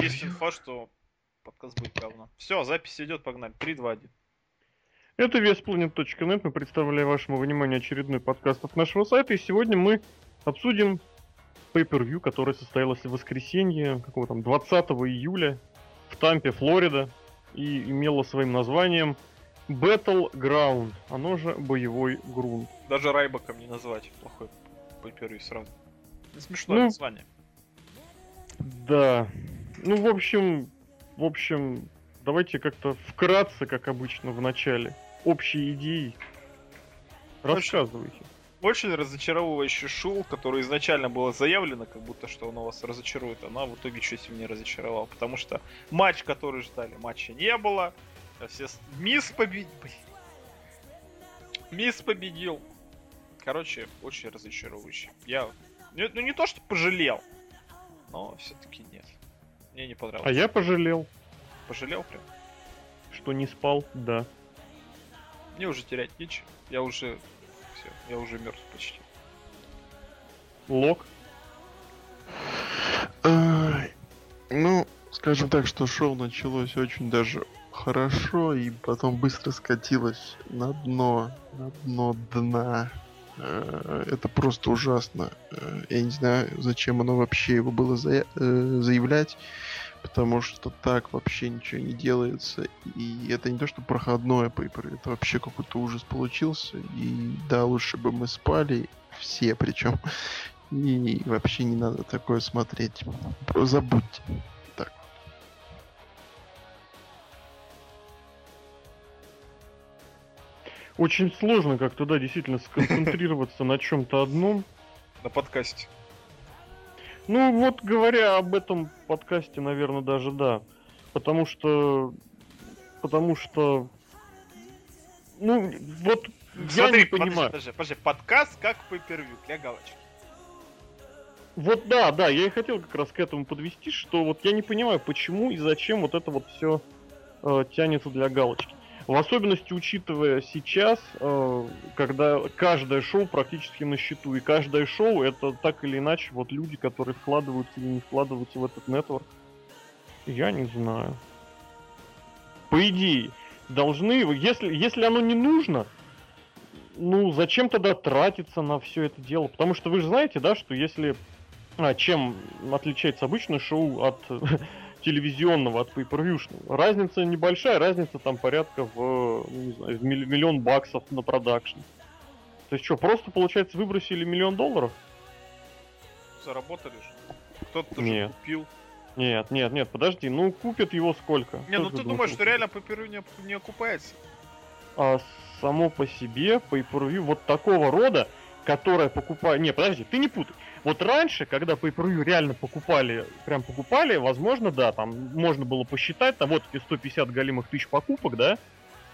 есть инфа, что подкаст будет говно. Все, запись идет, погнали. 3, 2, 1. Это весplanet.net. Мы представляем вашему вниманию очередной подкаст от нашего сайта. И сегодня мы обсудим pay-per-view, которое состоялось в воскресенье, какого там, 20 июля в Тампе, Флорида. И имело своим названием Battleground, оно же боевой грунт. Даже Райбаком не назвать плохой pay-per-view сразу. Смешное ну, название. Да. Ну, в общем, в общем, давайте как-то вкратце, как обычно, в начале. Общие идеи. Рассказывайте. Очень, разочаровывающее шоу, которое изначально было заявлено, как будто что оно вас разочарует, она в итоге чуть сильнее разочаровала. Потому что матч, который ждали, матча не было. А все... Мисс победил. Мисс победил. Короче, очень разочаровывающе. Я, ну не то, что пожалел, но все-таки нет. Мне не понравилось. А я пожалел. Пожалел прям? Что не спал, да. Мне уже терять нечего. Я уже... Все, я уже мертв почти. Лок? ну, скажем так, что шоу началось очень даже хорошо и потом быстро скатилось на дно, на дно дна. Э, это просто ужасно. Э, я не знаю, зачем оно вообще его было э, заявлять, потому что так вообще ничего не делается. И это не то, что проходное пейпер, это вообще какой-то ужас получился. И да, лучше бы мы спали, все причем. И вообще не надо такое смотреть. Забудьте. очень сложно как-то, да, действительно сконцентрироваться на чем-то одном. На подкасте. Ну, вот говоря об этом подкасте, наверное, даже да. Потому что... Потому что... Ну, вот Смотри, я не понимаю. Подожди, подожди, подкаст как по первью для галочки. Вот да, да, я и хотел как раз к этому подвести, что вот я не понимаю, почему и зачем вот это вот все э, тянется для галочки. В особенности учитывая сейчас, э, когда каждое шоу практически на счету, и каждое шоу это так или иначе вот люди, которые вкладываются или не вкладываются в этот нетворк. Я не знаю. По идее, должны, если, если оно не нужно, ну зачем тогда тратиться на все это дело? Потому что вы же знаете, да, что если а, чем отличается обычное шоу от телевизионного от pay Разница небольшая, разница там порядка в, ну, не знаю, в миллион баксов на продакшн. То есть что, просто, получается, выбросили миллион долларов? Заработали же. Кто-то же купил. Нет, нет, нет, подожди, ну купят его сколько? Не, ну ты думаешь, что реально pay не, не окупается? А само по себе pay вот такого рода, которая покупает... Не, подожди, ты не путай. Вот раньше, когда pay per реально покупали, прям покупали, возможно, да, там можно было посчитать, там вот эти 150 галимых тысяч покупок, да,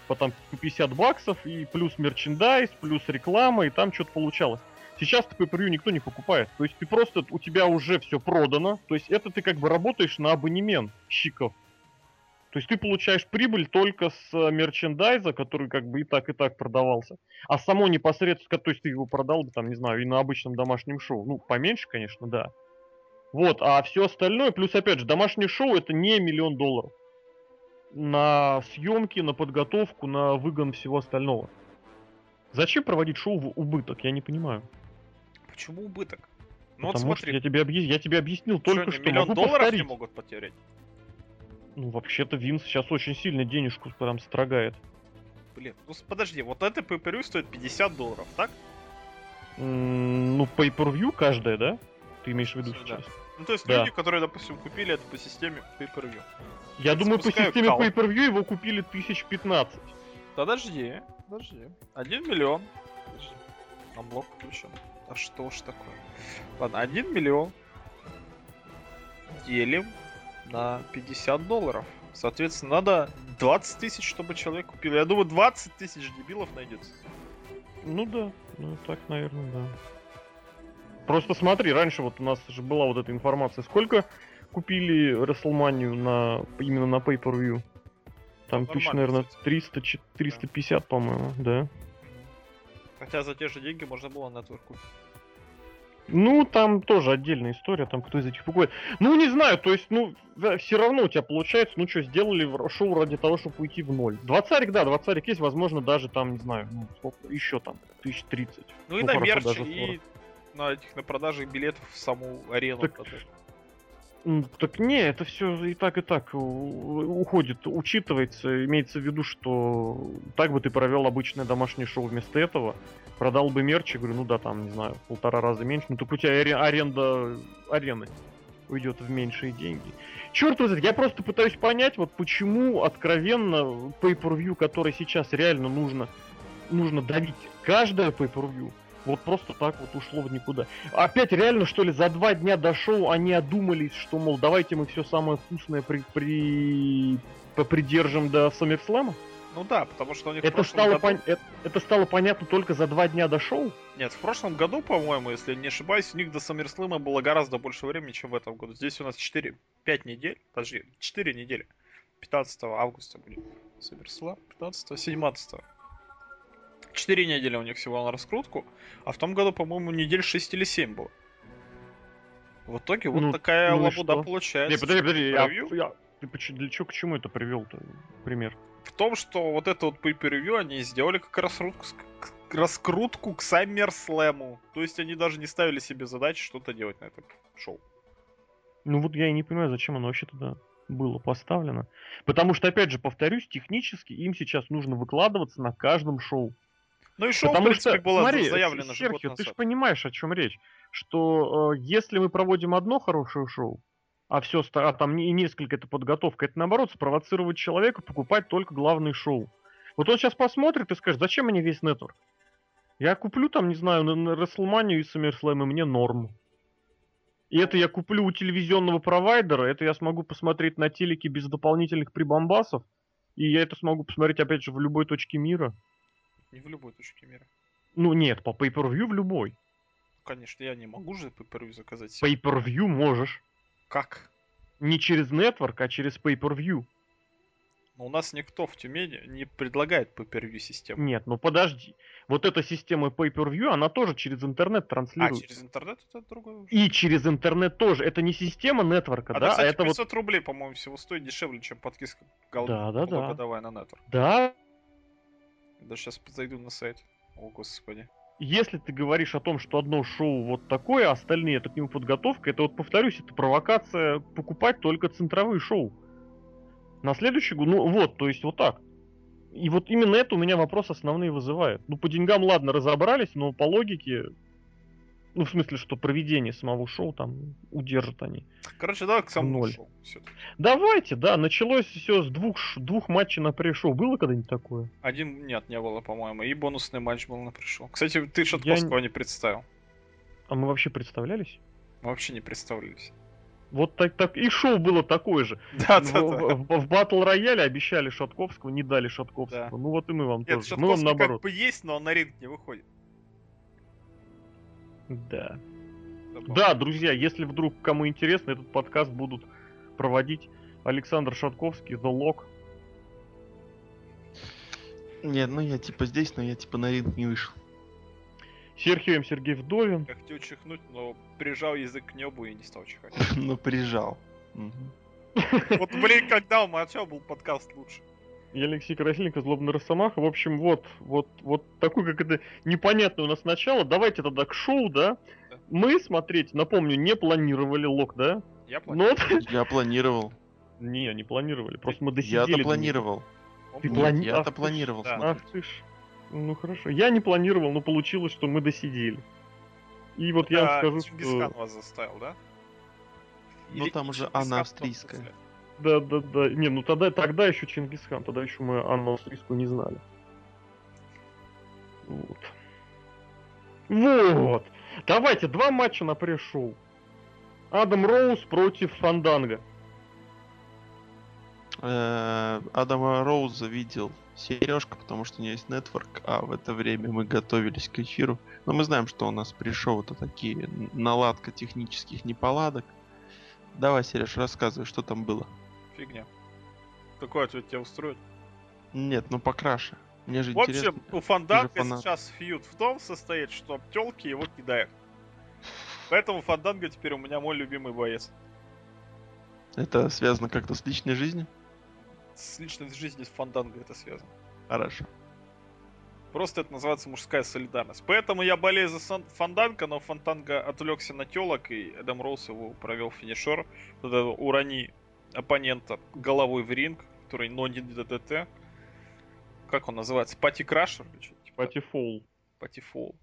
потом 50 баксов, и плюс мерчендайз, плюс реклама, и там что-то получалось. Сейчас pay per никто не покупает. То есть ты просто, у тебя уже все продано. То есть это ты как бы работаешь на абонемент щиков. То есть ты получаешь прибыль только с э, мерчендайза, который как бы и так, и так продавался. А само непосредственно, то есть ты его продал бы там, не знаю, и на обычном домашнем шоу. Ну, поменьше, конечно, да. Вот, а все остальное, плюс опять же, домашнее шоу это не миллион долларов. На съемки, на подготовку, на выгон всего остального. Зачем проводить шоу в убыток, я не понимаю. Почему убыток? Ну Потому вот смотри. что я тебе, объяс... я тебе объяснил только что. Миллион могу долларов повторить. не могут потерять? Ну, вообще-то Винс сейчас очень сильно денежку прям строгает. Блин, ну подожди, вот это pay стоит 50 долларов, так? Mm, ну, pay-per-view каждая, да? Ты имеешь в виду да. сейчас? Ну, то есть да. люди, которые, допустим, купили это по системе pay-per-view. Я думаю, по системе кал. pay-per-view его купили 1015. Подожди, подожди. 1 миллион. Подожди. На блок включен. А что ж такое? Ладно, 1 миллион. Делим на 50 долларов. Соответственно, надо 20 тысяч, чтобы человек купил. Я думаю, 20 тысяч дебилов найдется. Ну да, ну так, наверное, да. Просто смотри, раньше вот у нас же была вот эта информация. Сколько купили WrestleMania на, именно на Pay-Per-View? Там тысяч, наверное, 300, 350, да. по-моему, да. Хотя за те же деньги можно было Network купить. Ну, там тоже отдельная история, там кто из этих покупает. Ну, не знаю, то есть, ну, все равно у тебя получается, ну что, сделали шоу ради того, чтобы уйти в ноль. Двадцарик, да, двадцарик есть, возможно, даже там, не знаю, ну, сколько, еще там, тысяч тридцать. Ну, и на мерч, и на этих, на продаже билетов в саму арену. Так, так не, это все и так, и так уходит, учитывается, имеется в виду, что так бы ты провел обычное домашнее шоу вместо этого, продал бы мерч, и говорю, ну да, там, не знаю, полтора раза меньше, ну так у тебя аренда арены уйдет в меньшие деньги. Черт возьми, я просто пытаюсь понять, вот почему откровенно pay-per-view, который сейчас реально нужно, нужно давить. Каждое pay-per-view, вот просто так вот ушло в никуда. Опять реально, что ли, за два дня до шоу они одумались, что, мол, давайте мы все самое вкусное при... при... попридержим до Саммерслэма? Ну да, потому что у них это стало, году... пон... это, это стало понятно только за два дня до шоу? Нет, в прошлом году, по-моему, если не ошибаюсь, у них до Саммерслэма было гораздо больше времени, чем в этом году. Здесь у нас 4, 5 недель, подожди, 4 недели. 15 августа будет Саммерслэм, 15 17 4 недели у них всего на раскрутку, а в том году, по-моему, недель 6 или 7 было. В итоге вот ну, такая ну лабуда получается. Не, подожди, подожди, я, я, ты для чего, к чему это привел-то пример? В том, что вот это вот pay per они сделали как раскрутку, к, раскрутку к SummerSlam. То есть они даже не ставили себе задачи что-то делать на этом шоу. Ну вот я и не понимаю, зачем оно вообще туда было поставлено. Потому что, опять же, повторюсь, технически им сейчас нужно выкладываться на каждом шоу. Ну и шоу, Потому в принципе, что, было смотри, заявлено Серхио, ты же понимаешь, о чем речь. Что э, если мы проводим одно хорошее шоу, а все, а там и несколько это подготовка, это наоборот спровоцировать человека покупать только главное шоу. Вот он сейчас посмотрит и скажет, зачем мне весь нетворк? Я куплю там, не знаю, на, на WrestleMania и SummerSlam, и мне норм. И это я куплю у телевизионного провайдера, это я смогу посмотреть на телеке без дополнительных прибамбасов, и я это смогу посмотреть, опять же, в любой точке мира. Не в любой точке мира. Ну нет, по pay-per-view в любой. Конечно, я не могу же pay-per-view заказать. Pay-per-view можешь. Как? Не через Network, а через pay-per-view. Но у нас никто в Тюмени не предлагает pay-per-view систему. Нет, ну подожди. Вот эта система pay-per-view, она тоже через интернет транслируется. А, через интернет это другое И через интернет тоже. Это не система нетворка, а да? Кстати, а это 500 вот... рублей, по-моему, всего стоит дешевле, чем подписка Гал... да, да, да. на нетворк. Да, да сейчас зайду на сайт. О, господи. Если ты говоришь о том, что одно шоу вот такое, а остальные это к нему подготовка, это вот, повторюсь, это провокация покупать только центровые шоу. На следующий год, ну вот, то есть вот так. И вот именно это у меня вопрос основные вызывает. Ну, по деньгам, ладно, разобрались, но по логике ну, в смысле, что проведение самого шоу там удержат они. Короче, давай к самому Ноль. шоу. Давайте, да, началось все с двух, двух матчей на пришел. Было когда-нибудь такое? Один, нет, не было, по-моему. И бонусный матч был на пришел. Кстати, ты Шатковского Я... не представил. А мы вообще представлялись? Мы вообще не представлялись. Вот так, так и шоу было такое же. Да, да, в, да. В, в батл рояле обещали Шатковского, не дали Шатковского. Да. Ну вот и мы вам Нет, тоже. Мы вам наоборот. как бы есть, но он на ринг не выходит. Да. Да, друзья, если вдруг кому интересно, этот подкаст будут проводить Александр Шатковский, The Lock. Нет, ну я типа здесь, но я типа на ринг не вышел. Серхио М. Сергей Вдовин. Я хотел чихнуть, но прижал язык к небу и не стал чихать. Ну прижал. Вот, блин, когда он молчал, был подкаст лучше. Я Алексей Красильников, Злобный Росомаха. В общем, вот, вот, вот такой, как это непонятное у нас начало. Давайте тогда к шоу, да? да. Мы смотреть, напомню, не планировали лок, да? Я планировал. Но... Я планировал. Не, не планировали. Просто мы досидели. Я-то планировал. Ты плани... Я-то Ах, планировал. Да. Ах ты ж. Ну хорошо. Я не планировал, но получилось, что мы досидели. И вот Это я вам скажу, что... вас заставил, да? Ну там уже Анна Австрийская. Да, да, да. Не, ну тогда, тогда еще Чингисхан, тогда еще мы Анну Австрийскую не знали. Вот. Вот. Давайте, два матча на пресс-шоу. Адам Роуз против Фанданга. Э, Адама Роуза видел Сережка, потому что у него есть нетворк, а в это время мы готовились к эфиру. Но мы знаем, что у нас пришел это такие наладка технических неполадок. Давай, Сереж, рассказывай, что там было фигня. Какой ответ тебя устроит? Нет, ну покраше. Мне же в общем, у Фанданга сейчас фьюд в том состоит, что телки его кидают. Поэтому Фанданга теперь у меня мой любимый боец. Это связано как-то с личной жизнью? С личной жизнью с Фанданго это связано. Хорошо. Просто это называется мужская солидарность. Поэтому я болею за Сан- Фанданго, но Фанданго отвлекся на телок, и Эдам Роуз его провел финишер. Вот это урони оппонента головой в ринг, который, но не ДДТ. Как он называется? Party Crasher? типа Party Foul. Party Foul.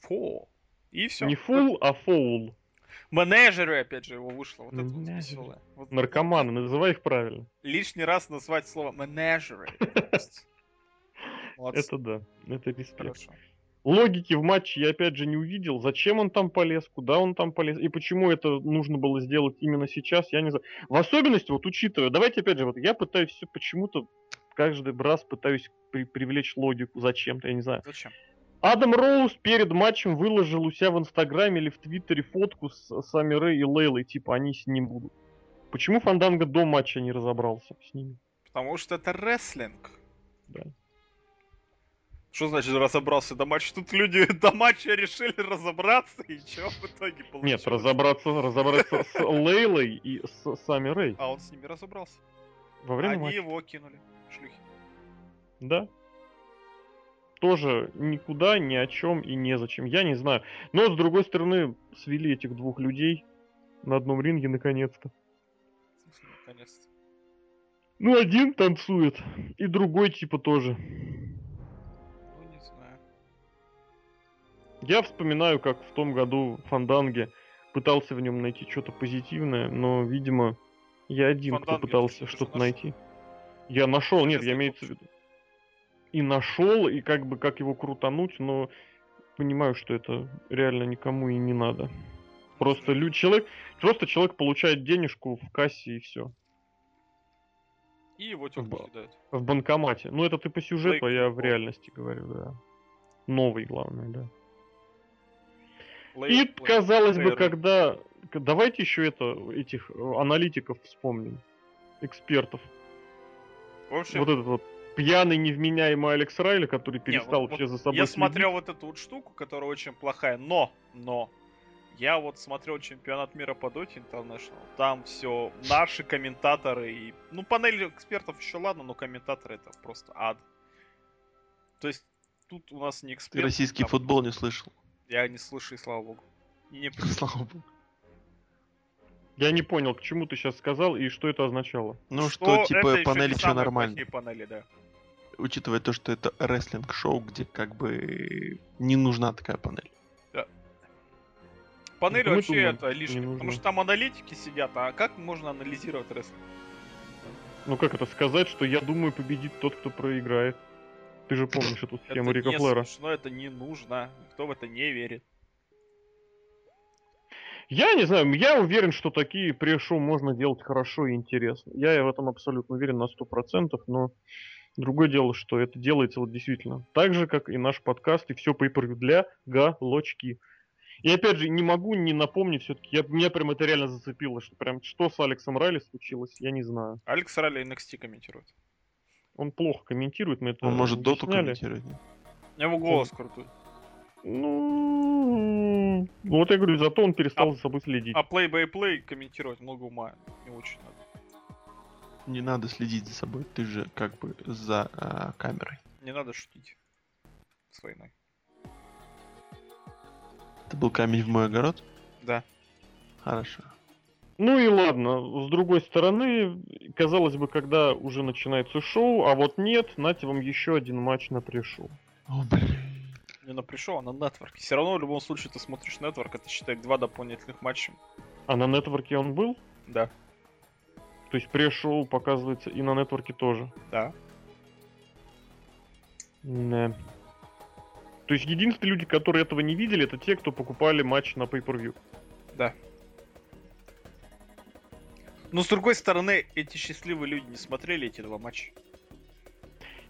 Foul. И все. Не full, а foul. Менеджеры, опять же, его вышло. Вот это вот веселое. Вот- Наркоманы, называй их правильно. Лишний раз назвать слово менеджеры. Это да, это респект. Хорошо. Логики в матче я опять же не увидел. Зачем он там полез, куда он там полез, и почему это нужно было сделать именно сейчас, я не знаю. В особенности, вот учитывая, давайте опять же, вот я пытаюсь все почему-то каждый раз пытаюсь при- привлечь логику зачем-то, я не знаю. Зачем? Адам Роуз перед матчем выложил у себя в Инстаграме или в Твиттере фотку с Сами Рэй и Лейлой, типа они с ним будут. Почему Фанданга до матча не разобрался с ними? Потому что это рестлинг. Да. Что значит разобрался до матча? Тут люди до матча решили разобраться, и что в итоге получилось? Нет, разобраться, разобраться с Лейлой и с Сами Рэй А он с ними разобрался. во время Они матча. его кинули. Шлюхи. Да. Тоже никуда, ни о чем и незачем. Я не знаю. Но с другой стороны, свели этих двух людей на одном ринге наконец-то. Наконец-то. Ну, один танцует, и другой типа тоже. Я вспоминаю, как в том году Фанданге пытался в нем найти что-то позитивное, но, видимо, я один, кто Фанданге ты пытался что-то найти. Я нашел, нет, я имею в виду. И нашел, и как бы как его крутануть, но понимаю, что это реально никому и не надо. Просто лю- человек, просто человек получает денежку в кассе и все. И его Ба- кидают. В банкомате. Ну это ты по сюжету, а я в реальности говорю, да. Новый, главное, да. И казалось бы, когда... Давайте еще это, этих э, аналитиков вспомним. Экспертов. В общем, Вот этот вот пьяный, невменяемый Алекс Райли, который перестал вот- вообще за собой Я следить. смотрел вот эту вот штуку, которая очень плохая, но, но, я вот смотрел чемпионат мира по Dota International, там все наши комментаторы и, ну, панель экспертов еще ладно, но комментаторы это просто ад. То есть, тут у нас не Ты эксперт. российский там- футбол не слышал. Я не слышу, и слава богу. Не Слава богу. Я не понял, к чему ты сейчас сказал и что это означало. Ну что, типа, это ещё панели не все нормально. панели, да. Учитывая то, что это рестлинг-шоу, где как бы не нужна такая панель. Панели Это мы вообще думаем, это лишнее, не потому что там аналитики сидят, а как можно анализировать рестлинг? Ну как это сказать, что я думаю победит тот, кто проиграет. Ты же помнишь эту схему это Рика не Флера. смешно, это не нужно, никто в это не верит. Я не знаю, я уверен, что такие пресс-шоу можно делать хорошо и интересно. Я в этом абсолютно уверен на 100%, но другое дело, что это делается вот действительно так же, как и наш подкаст, и все по для галочки. И опять же, не могу не напомнить все-таки, я, меня прям это реально зацепило, что прям что с Алексом Райли случилось, я не знаю. Алекс Ралли NXT комментирует. Он плохо комментирует, мы это Он может доту комментировать. У него голос крутой. Ну, ну, вот я говорю, зато он перестал за собой следить. А play-by-play комментировать много ума не очень надо. Не надо следить за собой, ты же как бы за а, камерой. Не надо шутить с войной. Это был камень в мой огород? Да. Хорошо. Ну и ладно, с другой стороны, казалось бы, когда уже начинается шоу, а вот нет, нате вам еще один матч на пришел. О, блин. Не на пришел, а на нетворке. Все равно в любом случае ты смотришь нетворк, это считай два дополнительных матча. А на нетворке он был? Да. То есть пресс-шоу показывается и на нетворке тоже. Да. Не. То есть единственные люди, которые этого не видели, это те, кто покупали матч на Pay-Per-View. Да. Но с другой стороны, эти счастливые люди не смотрели эти два матча.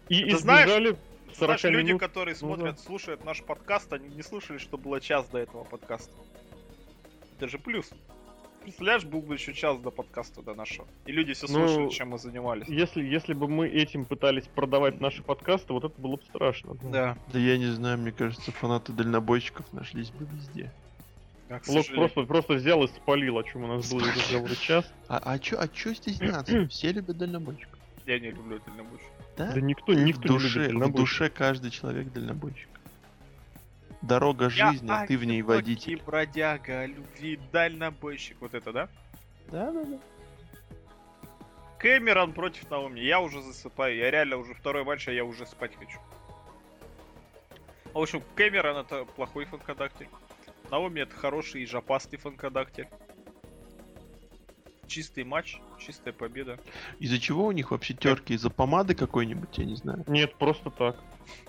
И Это знаешь- избежали 40 Знаешь, люди, минут. которые Ну смотрят, слушают наш подкаст, они не слушали, что было час до этого подкаста. Это же плюс. Представляешь, был бы еще час до подкаста до нашего. И люди все Ну, слушали, чем мы занимались. Если, если бы мы этим пытались продавать наши подкасты, вот это было бы страшно. Да. Да я не знаю, мне кажется, фанаты дальнобойщиков нашлись бы везде. А, Лок просто, просто взял и спалил, о чем у нас был разговор час. А, а чё, а чё стесняться? Все любят дальнобойщиков. Я не люблю дальнобойщиков. Да? Да никто, в никто не душе, любит в дальнобойщиков. душе каждый человек дальнобойщик. Дорога Я жизни, а ты в ней водитель. бродяга, любви, дальнобойщик. Вот это, да? Да, да, да. Кэмерон против Наоми. Я уже засыпаю. Я реально уже второй матч, а я уже спать хочу. В общем, Кэмерон это плохой фанкодактиль. Наоми это хороший и жопастый фанкодактиль. Чистый матч, чистая победа. Из-за чего у них вообще терки? Из-за помады какой-нибудь, я не знаю. Нет, просто так.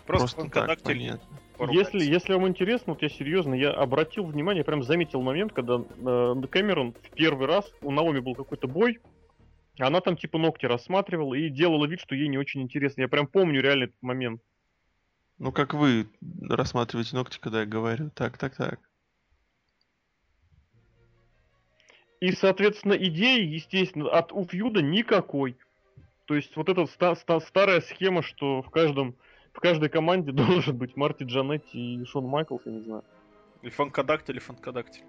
Просто, так, понятно. поругались. Если, если вам интересно, вот я серьезно, я обратил внимание, прям заметил момент, когда э, Кэмерон в первый раз, у Наоми был какой-то бой, она там типа ногти рассматривала и делала вид, что ей не очень интересно. Я прям помню реально этот момент. Ну, как вы рассматриваете ногти, когда я говорю. Так, так, так. И, соответственно, идеи, естественно, от у фьюда никакой. То есть вот эта ста- ста- старая схема, что в каждом в каждой команде должен быть Марти Джанетти и Шон Майклс, я не знаю. Или фанкодактиль, или фанкодактиль.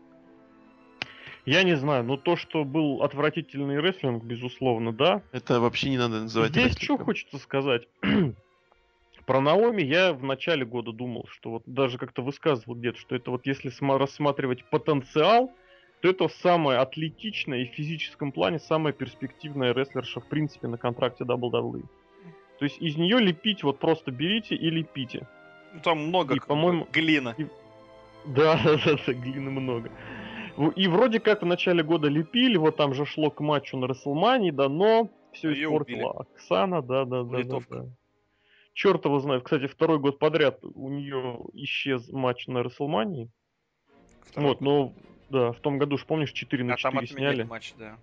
Я не знаю, но то, что был отвратительный рестлинг, безусловно, да. Это вообще не надо называть Здесь что рестлингом. хочется сказать? Про Наоми я в начале года думал, что вот даже как-то высказывал где-то, что это вот если сма- рассматривать потенциал, то это самая атлетичная и в физическом плане самая перспективная рестлерша в принципе на контракте WWE. То есть из нее лепить вот просто берите и лепите. Ну там много, И, по-моему, глина. Да, да, да, да, глины много. И вроде как в начале года лепили, вот там же шло к матчу на Расселмании, да, но все Её испортила Оксана, да, да, да, Литовка. да. Черт его знает. Кстати, второй год подряд у нее исчез матч на Расселмании. Второй Вот, но да, в том году ж помнишь 4 на А там 4 отменили сняли. матч, да.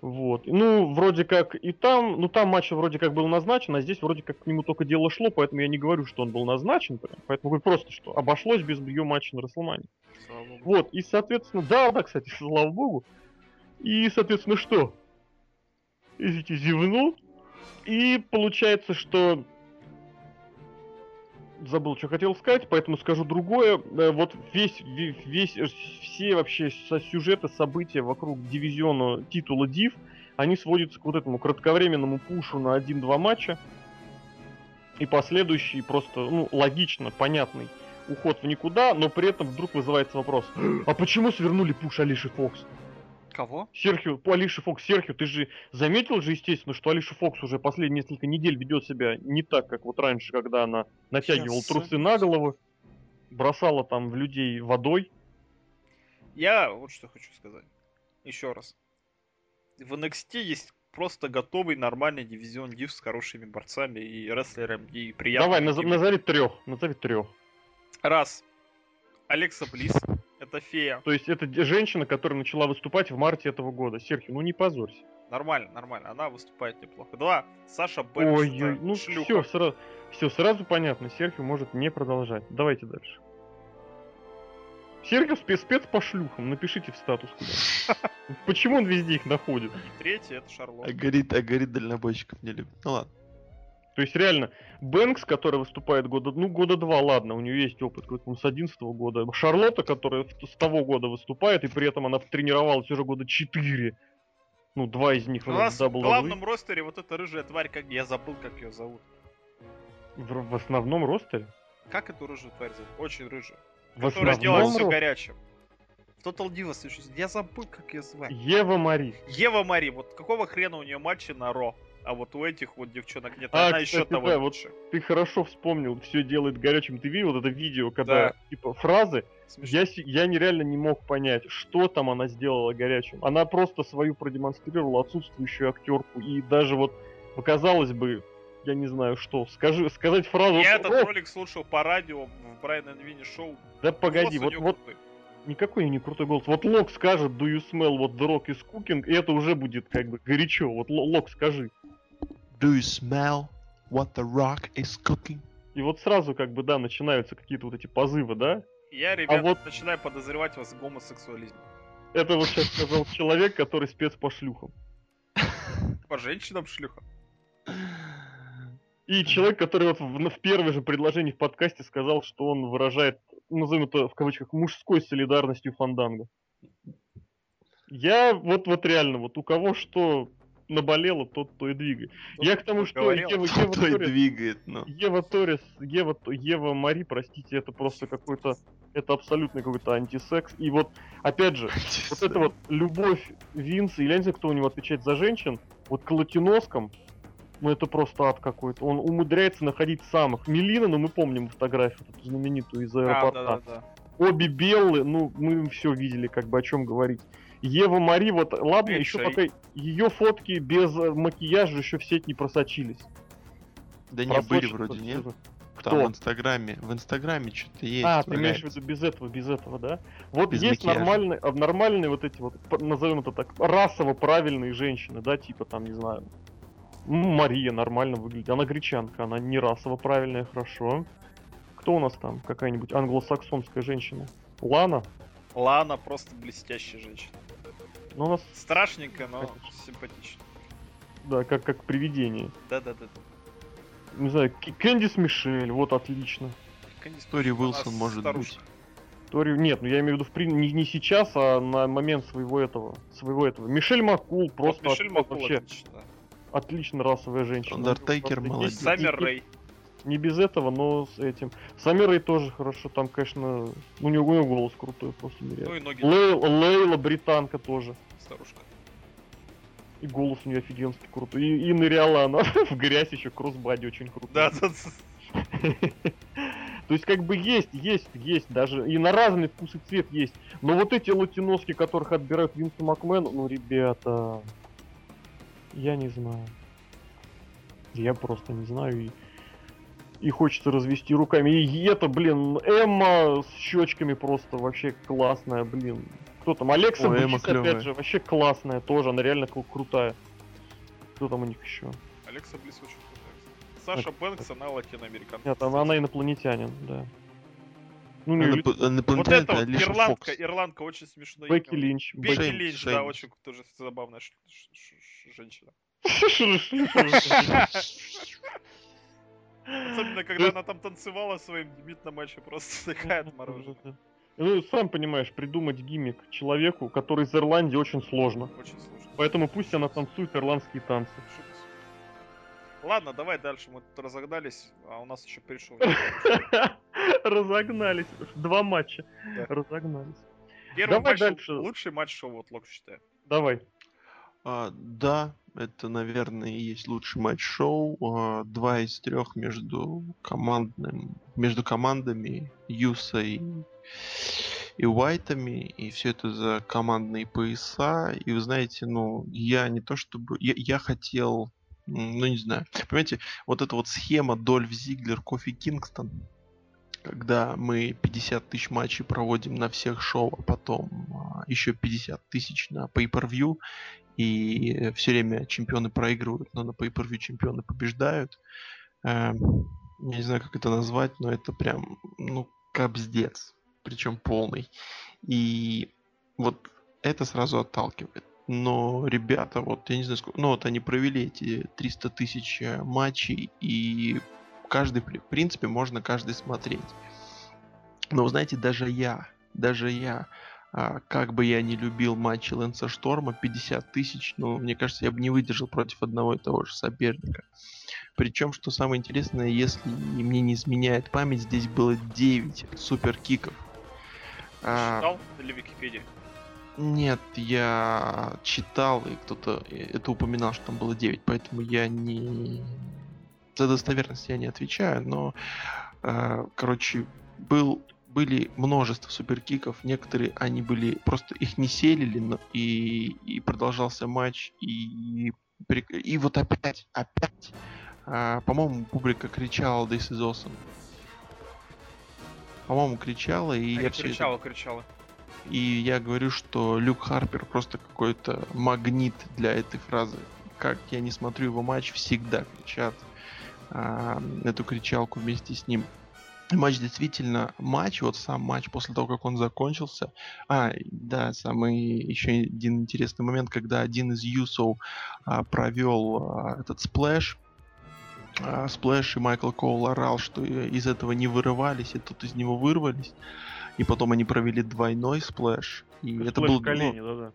Вот. Ну, вроде как и там, ну там матч вроде как был назначен, а здесь вроде как к нему только дело шло, поэтому я не говорю, что он был назначен прям. Поэтому говорю просто, что обошлось без ее матча на богу. Вот, и, соответственно, да, да, кстати, слава богу. И, соответственно, что? Извините, зевнул. И получается, что... Забыл, что хотел сказать, поэтому скажу другое. Э, Вот весь, ве- весь, э, все вообще сюжеты, события вокруг дивизиона титула Див, они сводятся к вот этому кратковременному пушу на 1-2 матча. И последующий просто, ну, логично, понятный уход в никуда, но при этом вдруг вызывается вопрос, а почему свернули пуш Алиши Фокс? Кого? Серхио, по Алише Фокс, Серхио, ты же заметил же, естественно, что Алиша Фокс уже последние несколько недель ведет себя не так, как вот раньше, когда она натягивала Я трусы на голову, бросала там в людей водой. Я вот что хочу сказать. Еще раз. В NXT есть просто готовый нормальный дивизион див с хорошими борцами и рестлерами и приятными. Давай, наз- назови трех, назови трех. Раз. Алекса Близ. Это фея. То есть это женщина, которая начала выступать в марте этого года. Серхио, ну не позорься. Нормально, нормально. Она выступает неплохо. Два. Саша Бэнкс. Ой, ой, ну шлюха. все, сразу, все, сразу понятно. Серхио может не продолжать. Давайте дальше. Серхио спец, спец по шлюхам. Напишите в статус куда. Почему он везде их находит? И третий это Шарлот. А горит, а горит дальнобойщиков не любит. Ну ладно. То есть реально, Бэнкс, который выступает года, ну года два, ладно, у нее есть опыт, как с 11 года. Шарлотта, которая с того года выступает, и при этом она тренировалась уже года 4. Ну, два из них У нас в главном ростере вот эта рыжая тварь, как я забыл, как ее зовут. В, в основном ростере? Как эту рыжую тварь зовут? Очень рыжую. В Которая сделала все горячим. Total Divas я забыл, как ее звать. Ева Мари. Ева Мари, вот какого хрена у нее матчи на Ро? А вот у этих вот девчонок нет, А, она еще кстати, того да, вот лучше. Ты хорошо вспомнил, все делает горячим. Ты видел вот это видео, когда Да. типа фразы? Смешно. Я, я нереально не мог понять, что там она сделала горячим. Она просто свою продемонстрировала отсутствующую актерку. И даже вот показалось бы, я не знаю что, скажи, сказать фразу. Я «О, этот ролик слушал по радио в Брайан Винни шоу. Да погоди, вот, вот крутой. никакой не крутой голос. Вот Лок скажет, do you smell what the rock is cooking, и это уже будет как бы горячо. Вот Ло- Лок скажи. Do you smell what the rock is cooking? И вот сразу как бы, да, начинаются какие-то вот эти позывы, да? Я, ребят, вот- начинаю подозревать вас в гомосексуализме. Это вот сейчас сказал человек, который спец по шлюхам. По женщинам шлюха. И человек, который вот в, в первое же предложении в подкасте сказал, что он выражает назовем это в кавычках, мужской солидарностью Фанданга. Я вот, вот реально, вот у кого что наболело, тот то и двигает. Ну, я к тому, что говорил, Ева, Ева, Кто и Торрес, двигает, ну. Ева Торрес, Ева, Ева Мари, простите, это просто какой-то, это абсолютный какой-то антисекс. И вот, опять же, вот это вот любовь Винса, или я не знаю, кто у него отвечает за женщин, вот к латиноскам, ну это просто ад какой-то. Он умудряется находить самых. Мелина, ну мы помним фотографию эту знаменитую из А, аэропорта. да, да, да. Обе белые, ну мы все видели, как бы о чем говорить. Ева Мари, вот ладно, еще пока ее фотки без э, макияжа еще в сеть не просочились. Да не, были вроде, нет? всё. Там Кто? в Инстаграме. В Инстаграме что-то есть. А, ты имеешь в виду без этого, без этого, да? Вот Без есть макияжа. нормальные, а, нормальные вот эти вот, назовем это так, расово правильные женщины, да, типа там, не знаю, Мария нормально выглядит, она гречанка, она не расово правильная, хорошо. Кто у нас там? Какая-нибудь англосаксонская женщина? Лана? Лана просто блестящая женщина. Ну, у нас, Страшненькая, но Конечно. симпатичная. да, как, как привидение. Да-да-да. Не знаю, К- Кэндис Мишель, вот отлично. Тори Уилсон может быть. Тори, нет, ну я имею в виду в не, не сейчас, а на момент своего этого, своего этого. Мишель Маккул просто Просто Мишель от- Маккул вообще отлично. отлично расовая женщина. Андертейкер молодец. Саммер Рэй. Не без этого, но с этим. Самирой тоже хорошо, там, конечно, у него, у него голос крутой, просто Ну нереально. и ноги Лейла, Лейла британка тоже. старушка. И голос у нее офигенский крутой. И, и ныряла она в грязь еще, кроссбади очень круто. Да, да, да. То есть, как бы есть, есть, есть, даже и на разный вкус и цвет есть. Но вот эти латиноски, которых отбирают Винсу Макмену, ну, ребята, я не знаю. Я просто не знаю. И, и хочется развести руками. И это, блин, Эмма с щечками просто вообще классная, блин. Кто там? Алекса Ой, Близ, Эмма опять же, вообще классная тоже, она реально кру- крутая. Кто там у них еще? Алекса Близ очень крутая. Саша Бэнкс, она латиноамериканка. Нет, она, она инопланетянин, да. Ну, не Иноп- Вот инопланетянин это вот Алиша ирландка, Фокс. ирландка очень смешно. Бекки. Линч. Бекки Шейн- Линч, да, Шейн. очень тоже забавная ш- ш- ш- женщина. Особенно, когда она там танцевала своим дебют на матче, просто такая отмороженная. Ну, сам понимаешь, придумать гиммик человеку, который из Ирландии, очень сложно. Очень сложно. Поэтому пусть она танцует ирландские танцы. Ладно, давай дальше, мы тут разогнались, а у нас еще пришел. Разогнались. Два матча. Разогнались. Первый матч, лучший матч шоу, вот Лок считаю. Давай. А, да, это, наверное, и есть лучший матч шоу. А, два из трех между командным, между командами Юса и, и Уайтами. И все это за командные пояса. И вы знаете, ну, я не то чтобы... Я, я хотел... Ну, не знаю. Понимаете, вот эта вот схема Дольф Зиглер, Кофи Кингстон, когда мы 50 тысяч матчей проводим на всех шоу, а потом а, еще 50 тысяч на Pay-Per-View, и все время чемпионы проигрывают, но на Pay-Per-View чемпионы побеждают. Эм, я не знаю, как это назвать, но это прям, ну, капздец, причем полный. И вот это сразу отталкивает. Но ребята, вот я не знаю, сколько, ну вот они провели эти 300 тысяч э, матчей, и каждый, в принципе, можно каждый смотреть. Но, вы знаете, даже я, даже я, а, как бы я не любил матчи Лэнса Шторма, 50 тысяч, ну, мне кажется, я бы не выдержал против одного и того же соперника. Причем, что самое интересное, если мне не изменяет память, здесь было 9 суперкиков. А, Читал или Википедия? нет, я читал, и кто-то э, это упоминал, что там было 9, поэтому я не... За достоверность я не отвечаю, но, э, короче, был, были множество суперкиков, некоторые, они были, просто их не селили, но и, и продолжался матч, и, прик- и вот опять, опять, а, по-моему, публика кричала «This is awesome». По-моему, кричала, и я всё это кричала, кричала. и я говорю, что Люк Харпер просто какой-то магнит для этой фразы. Как я не смотрю его матч, всегда кричат а, эту кричалку вместе с ним. Матч действительно матч, вот сам матч после того, как он закончился. А, да, самый еще один интересный момент, когда один из Юсов а, провел а, этот splash, а, splash и Майкл Коул орал, что из этого не вырывались, и тут из него вырвались. И потом они провели двойной splash. И splash это был... колени, да-да.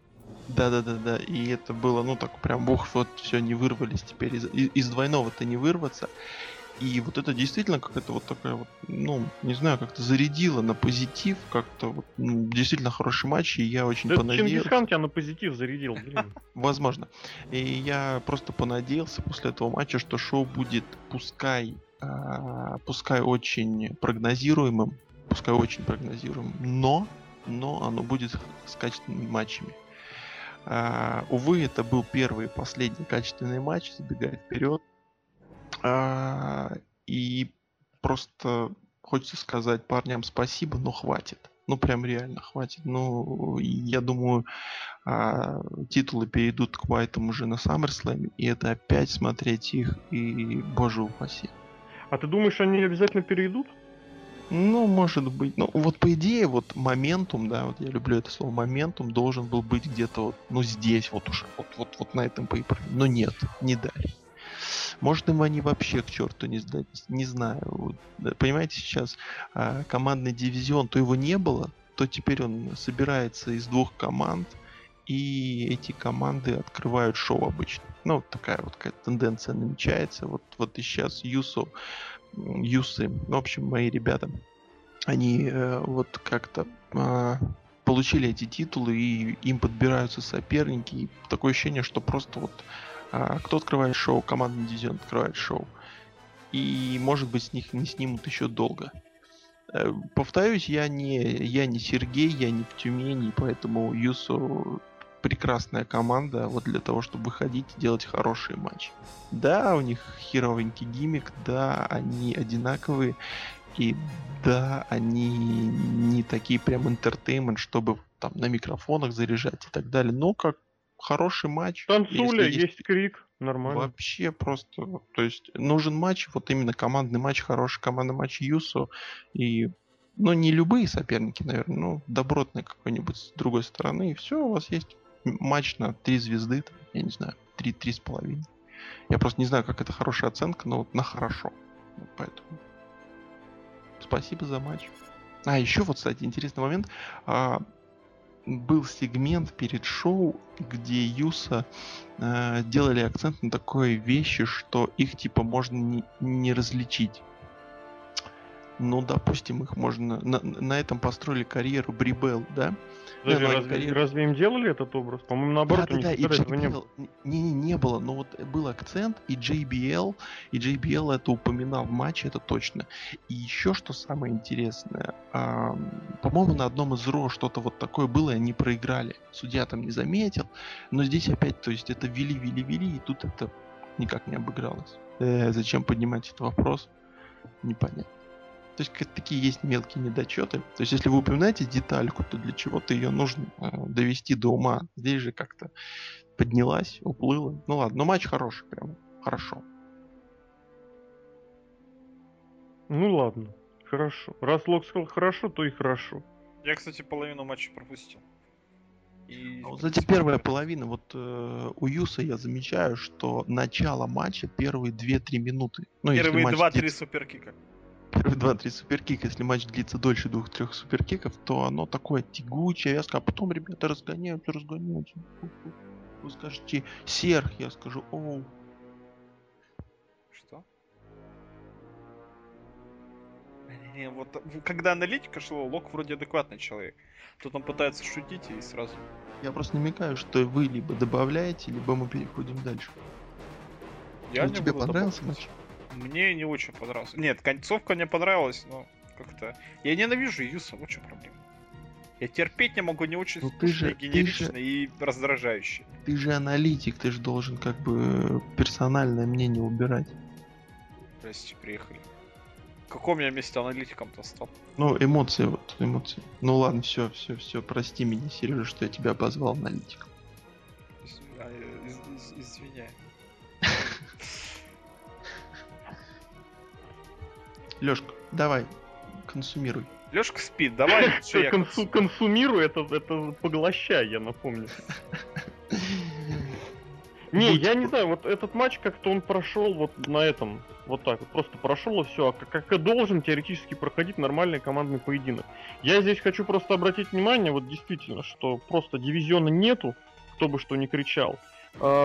Да, да, да, да. И это было, ну, так прям, бух, вот все, не вырвались теперь. Из, из двойного-то не вырваться. И вот это действительно какая-то вот такая вот, ну, не знаю, как-то зарядило на позитив, как-то вот, ну, действительно хороший матч, и я очень Да понадеялся. Чингисхан тебя на позитив зарядил, блин. Возможно. И я просто понадеялся после этого матча, что шоу будет, пускай, а, пускай очень прогнозируемым, пускай очень прогнозируемым, но, но оно будет с качественными матчами. А, увы, это был первый и последний качественный матч, забегая вперед. А, и просто хочется сказать парням спасибо, но хватит. Ну, прям реально хватит. Ну, я думаю, а, титулы перейдут к Уайтам уже на SummerSlam, и это опять смотреть их, и боже упаси. А ты думаешь, они обязательно перейдут? Ну, может быть. Ну, вот по идее, вот моментум, да, вот я люблю это слово, моментум должен был быть где-то вот, ну, здесь вот уже, вот, вот, вот на этом пейпер. Но нет, не дали. Может, им они вообще к черту не сдать, не знаю. Понимаете, сейчас а, командный дивизион, то его не было, то теперь он собирается из двух команд, и эти команды открывают шоу обычно. Ну, вот такая вот какая тенденция намечается. Вот, вот и сейчас Юсу, Юсы, в общем, мои ребята, они э, вот как-то а, получили эти титулы, и им подбираются соперники. И такое ощущение, что просто вот кто открывает шоу, командный дивизион открывает шоу. И, может быть, с них не снимут еще долго. Э, Повторюсь, я не, я не Сергей, я не в Тюмени, поэтому Юсу прекрасная команда вот для того, чтобы выходить и делать хорошие матчи. Да, у них херовенький гиммик, да, они одинаковые, и да, они не такие прям интертеймент, чтобы там на микрофонах заряжать и так далее, но как хороший матч. Танцуля, если есть крик, нормально. Вообще просто, то есть нужен матч, вот именно командный матч, хороший командный матч Юсу и ну, не любые соперники, наверное, ну, добротный какой-нибудь с другой стороны, и все, у вас есть матч на три звезды, я не знаю, три, три с половиной. Я просто не знаю, как это хорошая оценка, но вот на хорошо. Поэтому спасибо за матч. А, еще вот, кстати, интересный момент. А, был сегмент перед шоу, где Юса э, делали акцент на такой вещи, что их типа можно не, не различить. Ну, допустим, их можно... На, на этом построили карьеру Брибел, да? Подожди, ну, разве, карьера- разве им делали этот образ? По-моему, наоборот, у них да, никогда этого не было. JBL... Не, не, не было, но вот был акцент, и JBL, и JBL это упоминал в матче, это точно. И еще что самое интересное, ам, по-моему, на одном из РО что-то вот такое было, и они проиграли. Судья там не заметил, но здесь опять, то есть это вели, вели, вели, и тут это никак не обыгралось. Э, зачем поднимать этот вопрос? Непонятно. То есть такие есть мелкие недочеты. То есть если вы упоминаете детальку, то для чего-то ее нужно э, довести до ума. Здесь же как-то поднялась, уплыла. Ну ладно, но матч хороший, прям хорошо. Ну ладно, хорошо. Раз Лок сказал хорошо, то и хорошо. Я, кстати, половину матча пропустил. И... А вот, кстати, первая половина, вот э, у Юса я замечаю, что начало матча первые 2-3 минуты. Ну, Первые матч два-три длится- суперкика. Первые два-три суперкика, если матч длится дольше двух-трех суперкиков, то оно такое тягучее, вязкое, а потом ребята разгоняются, разгоняются. Вы скажете Серх, я скажу Оу. Что? Не, вот в- когда аналитика шло, Лок вроде адекватный человек. Тут он пытается шутить и сразу. Я просто намекаю, что вы либо добавляете, либо мы переходим дальше. Я Ну, тебе понравился матч? Мне не очень понравился. Нет, концовка мне понравилась, но как-то... Я ненавижу Юса, вот в чем проблема. Я терпеть не могу, не очень Ну ты же- ты генерично и раздражающе. Ты же аналитик, ты же должен как бы персональное мнение убирать. Здрасте, приехали. В каком я месте аналитиком-то стал? Ну, эмоции, вот, эмоции. Ну ладно, все, все, все, прости меня, Сережа, что я тебя обозвал аналитиком. Лешка, давай, консумируй. Лешка спит, давай консу- консумирую, это, это поглощай, я напомню. Не, я не знаю, вот этот матч как-то он прошел вот на этом, вот так вот, просто прошел и все, как, как и должен теоретически проходить нормальный командный поединок. Я здесь хочу просто обратить внимание, вот действительно, что просто дивизиона нету, кто бы что ни кричал.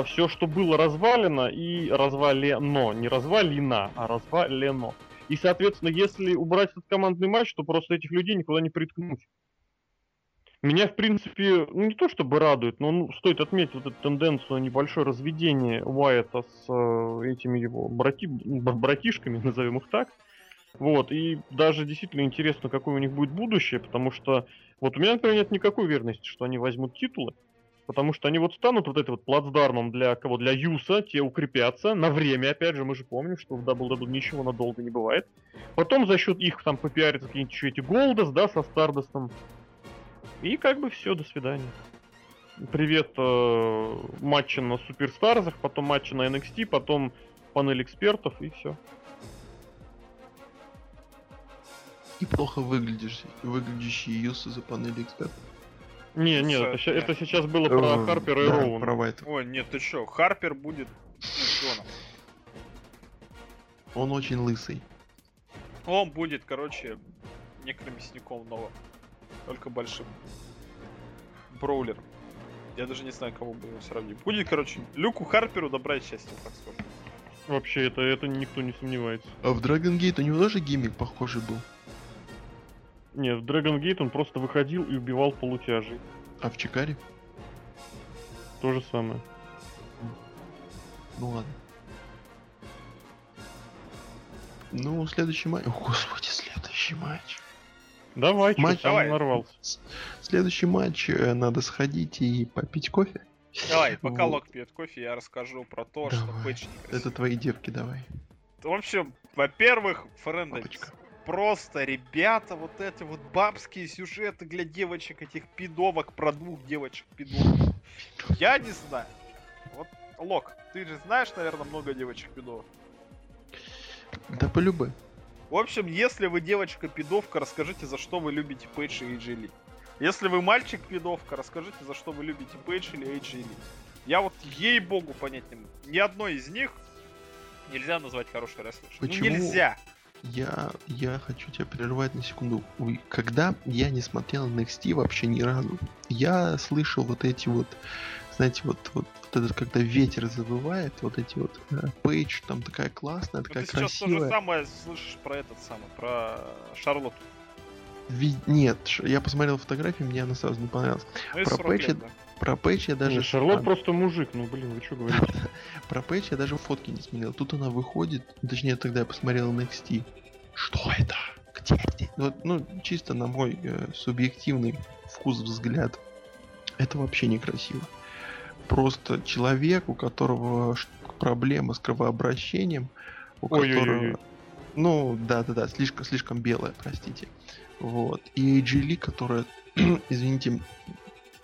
все, что было развалено и развалено, не развалено, а развалено. И, соответственно, если убрать этот командный матч, то просто этих людей никуда не приткнуть. Меня, в принципе, ну не то чтобы радует, но ну, стоит отметить вот эту тенденцию небольшое разведение Уайта с э, этими его брати... братишками, назовем их так. Вот, и даже действительно интересно, какое у них будет будущее, потому что вот у меня, например, нет никакой уверенности, что они возьмут титулы, потому что они вот станут вот этим вот плацдармом для кого? Для Юса, те укрепятся на время, опять же, мы же помним, что в WWE ничего надолго не бывает. Потом за счет их там попиарятся какие-нибудь еще эти Голдас, да, со Стардостом. И как бы все, до свидания. Привет э, матчи на Суперстарзах, потом матчи на NXT, потом панель экспертов и все. И плохо выглядишь, выглядящий Юсы за панели экспертов. Не, не, это, ща- это сейчас было про Э, Харпера и да, Роуна. про Вайта. Ой, нет, ты чё, Харпер будет чемпионом. Он очень лысый. Он будет, короче, некоторым мясником новым. Только большим. Броулер. Я даже не знаю, кого его сравнить. Будет, короче, Люку Харперу добра и счастья, так скажем. Вообще, это, это никто не сомневается. А в Dragon Gate у него тоже гиммик похожий был. Нет, в Dragon Gate он просто выходил и убивал полутяжей. А в Чикаре? То же самое. Ну ладно. Ну, следующий матч. О, господи, следующий матч. Давай, Матч- Давай. нарвался. Следующий матч э, надо сходить и попить кофе. Давай, пока Вот. Лок пьет кофе, я расскажу про то, что Давай. Пэтч некрасивый. Это твои девки, давай. В общем, во-первых, Френдович. Просто, ребята, вот эти вот бабские сюжеты для девочек, этих пидовок про двух девочек пидовок. Я не знаю. Вот, Лок, ты же знаешь, наверное, много девочек пидовок. Да полюбы. В общем, если вы девочка-пидовка, расскажите, за что вы любите Пейдж и Эйджи Ли. Если вы мальчик-пидовка, расскажите, за что вы любите Пейдж или Эйджи Ли. Я вот ей-богу понять не могу. Ни одной из них нельзя назвать хорошей рестлершей. Ну Почему? нельзя. Я, я хочу тебя прервать на секунду. Когда я не смотрел NXT вообще ни разу, я слышал вот эти вот, знаете, вот, вот, вот этот, когда ветер завывает, вот эти вот э, Пейдж там такая классная, Ну, такая ты сейчас то же красивая. самое слышишь про этот самый, про Шарлотту. Ви- Нет, я посмотрел фотографии, мне она сразу не понравилась. Ну Про 40 лет, Пэтча- да. Про Пейдж я даже... Не, Шарлот а, просто мужик, ну блин, вы что говорите? Про Пейдж я даже фотки не смотрел. Тут она выходит, точнее тогда я посмотрел на NXT. Что это? Где это? Вот, ну, чисто на мой э, субъективный вкус, взгляд, это вообще некрасиво. Просто человек, у которого проблема с кровообращением, у Ой-ой-ой-ой. которого... Ну, да-да-да, слишком, слишком белая, простите. Вот. И AJ Lee, которая, извините,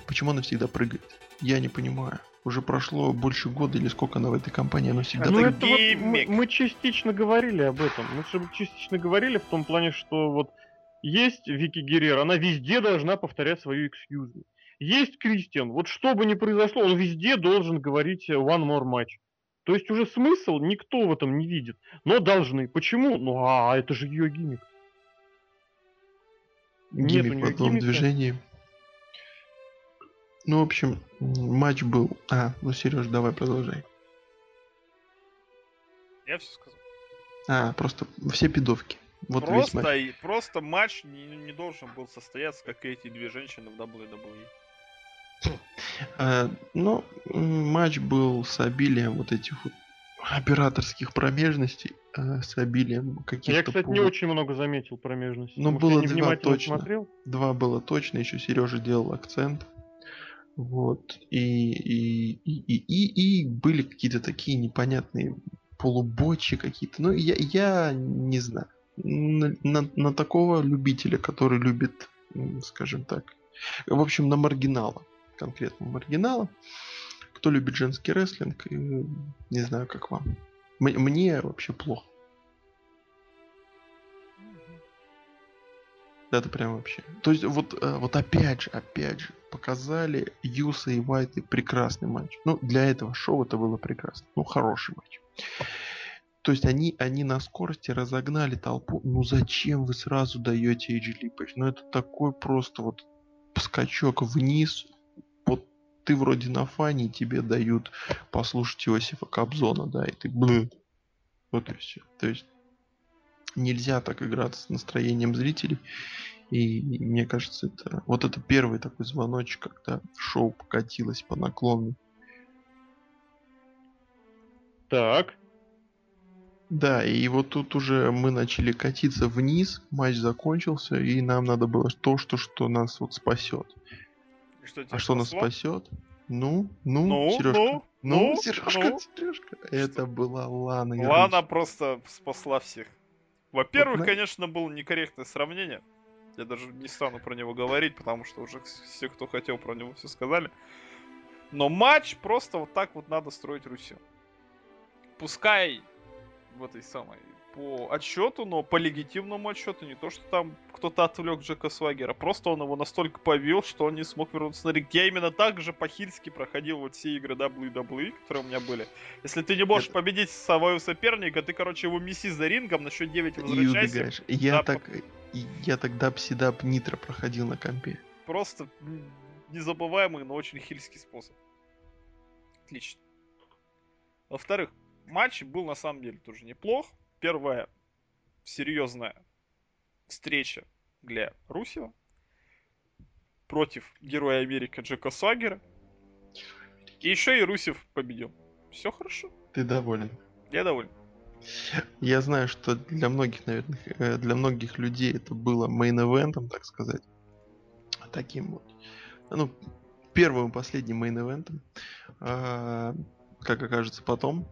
почему она всегда прыгает? Я не понимаю. Уже прошло больше года или сколько она в этой компании, она всегда Ну Это это вот мы, мы частично говорили об этом. Мы же частично говорили в том плане, что вот есть Вики Геррер, она везде должна повторять свою excuse me. Есть Кристиан, вот что бы ни произошло, он везде должен говорить one more match. То есть уже смысл никто в этом не видит. Но должны. Почему? Ну а это же ее гиммик. Нет гиммик в неё одном гиммика. движении. Ну, в общем, матч был... А, ну, Сереж, давай продолжай. Я все сказал. А, просто все пидовки. Вот весь просто, матч. просто матч не, не должен был состояться, как и эти две женщины в WWE. А, ну, матч был с обилием вот этих вот операторских промежностей, а, с обилием каких-то... Я, кстати, не полу- очень много заметил промежности. Ну, Может, было не два точно. смотрел. Два было точно, еще Сережа делал акцент. Вот. И, и, и, и, и, были какие-то такие непонятные полубочи какие-то. Ну, я, я не знаю. На, на- на такого любителя, который любит, скажем так, в общем, на маргинала, конкретно маргинала, кто любит женский рестлинг, э, не знаю, как вам. Мне вообще плохо. Это прям вообще. То есть вот, э, вот опять же, опять же, показали Юса и Вайты прекрасный матч. Ну, для этого шоу это было прекрасно. Ну, хороший матч. То есть они, они на скорости разогнали толпу. Ну зачем вы сразу даете Эйджи Липыч? Ну это такой просто вот скачок вниз. Вот ты вроде на фане, тебе дают послушать Иосифа Кобзона, да, и ты блин. Вот и все. То есть нельзя так играться с настроением зрителей. И мне кажется, это вот это первый такой звоночек, когда шоу покатилось по наклону. Так. Да, и вот тут уже мы начали катиться вниз, матч закончился, и нам надо было то, что, что нас вот спасет. Что а что нас спасет? Ну, ну, ну, Сережка. Ну, ну, ну Сережка, ну. Сережка. Это была Лана. и Лана просто спасла всех. Во-первых, Вот конечно, было некорректное сравнение. Я даже не стану про него говорить, потому что уже все, кто хотел про него, все сказали. Но матч просто вот так вот надо строить Русью. Пускай в этой самой по отчету, но по легитимному отчету, не то, что там кто-то отвлек Джека Свагера, просто он его настолько повел, что он не смог вернуться на ринг. Я именно так же по-хильски проходил вот все игры WWE, которые у меня были. Если ты не можешь Это- победить своего соперника, ты, короче, его меси за рингом, на счет 9 И возвращайся. убегаешь. Я Да, так... и Я тогда псидап Нитро проходил на компе. Просто незабываемый, но очень хильский способ. Отлично. Во-вторых, матч был на самом деле тоже неплох. Первая серьезная встреча для Русева против Героя Америки Джека Свагера. И еще и Русев победил. Все хорошо. Ты доволен? Я доволен. Я знаю, что для многих, наверное, э, для многих людей это было мейн-эвентом, так сказать. Таким вот. Ну, первым и последним мейн-эвентом. А, как окажется потом.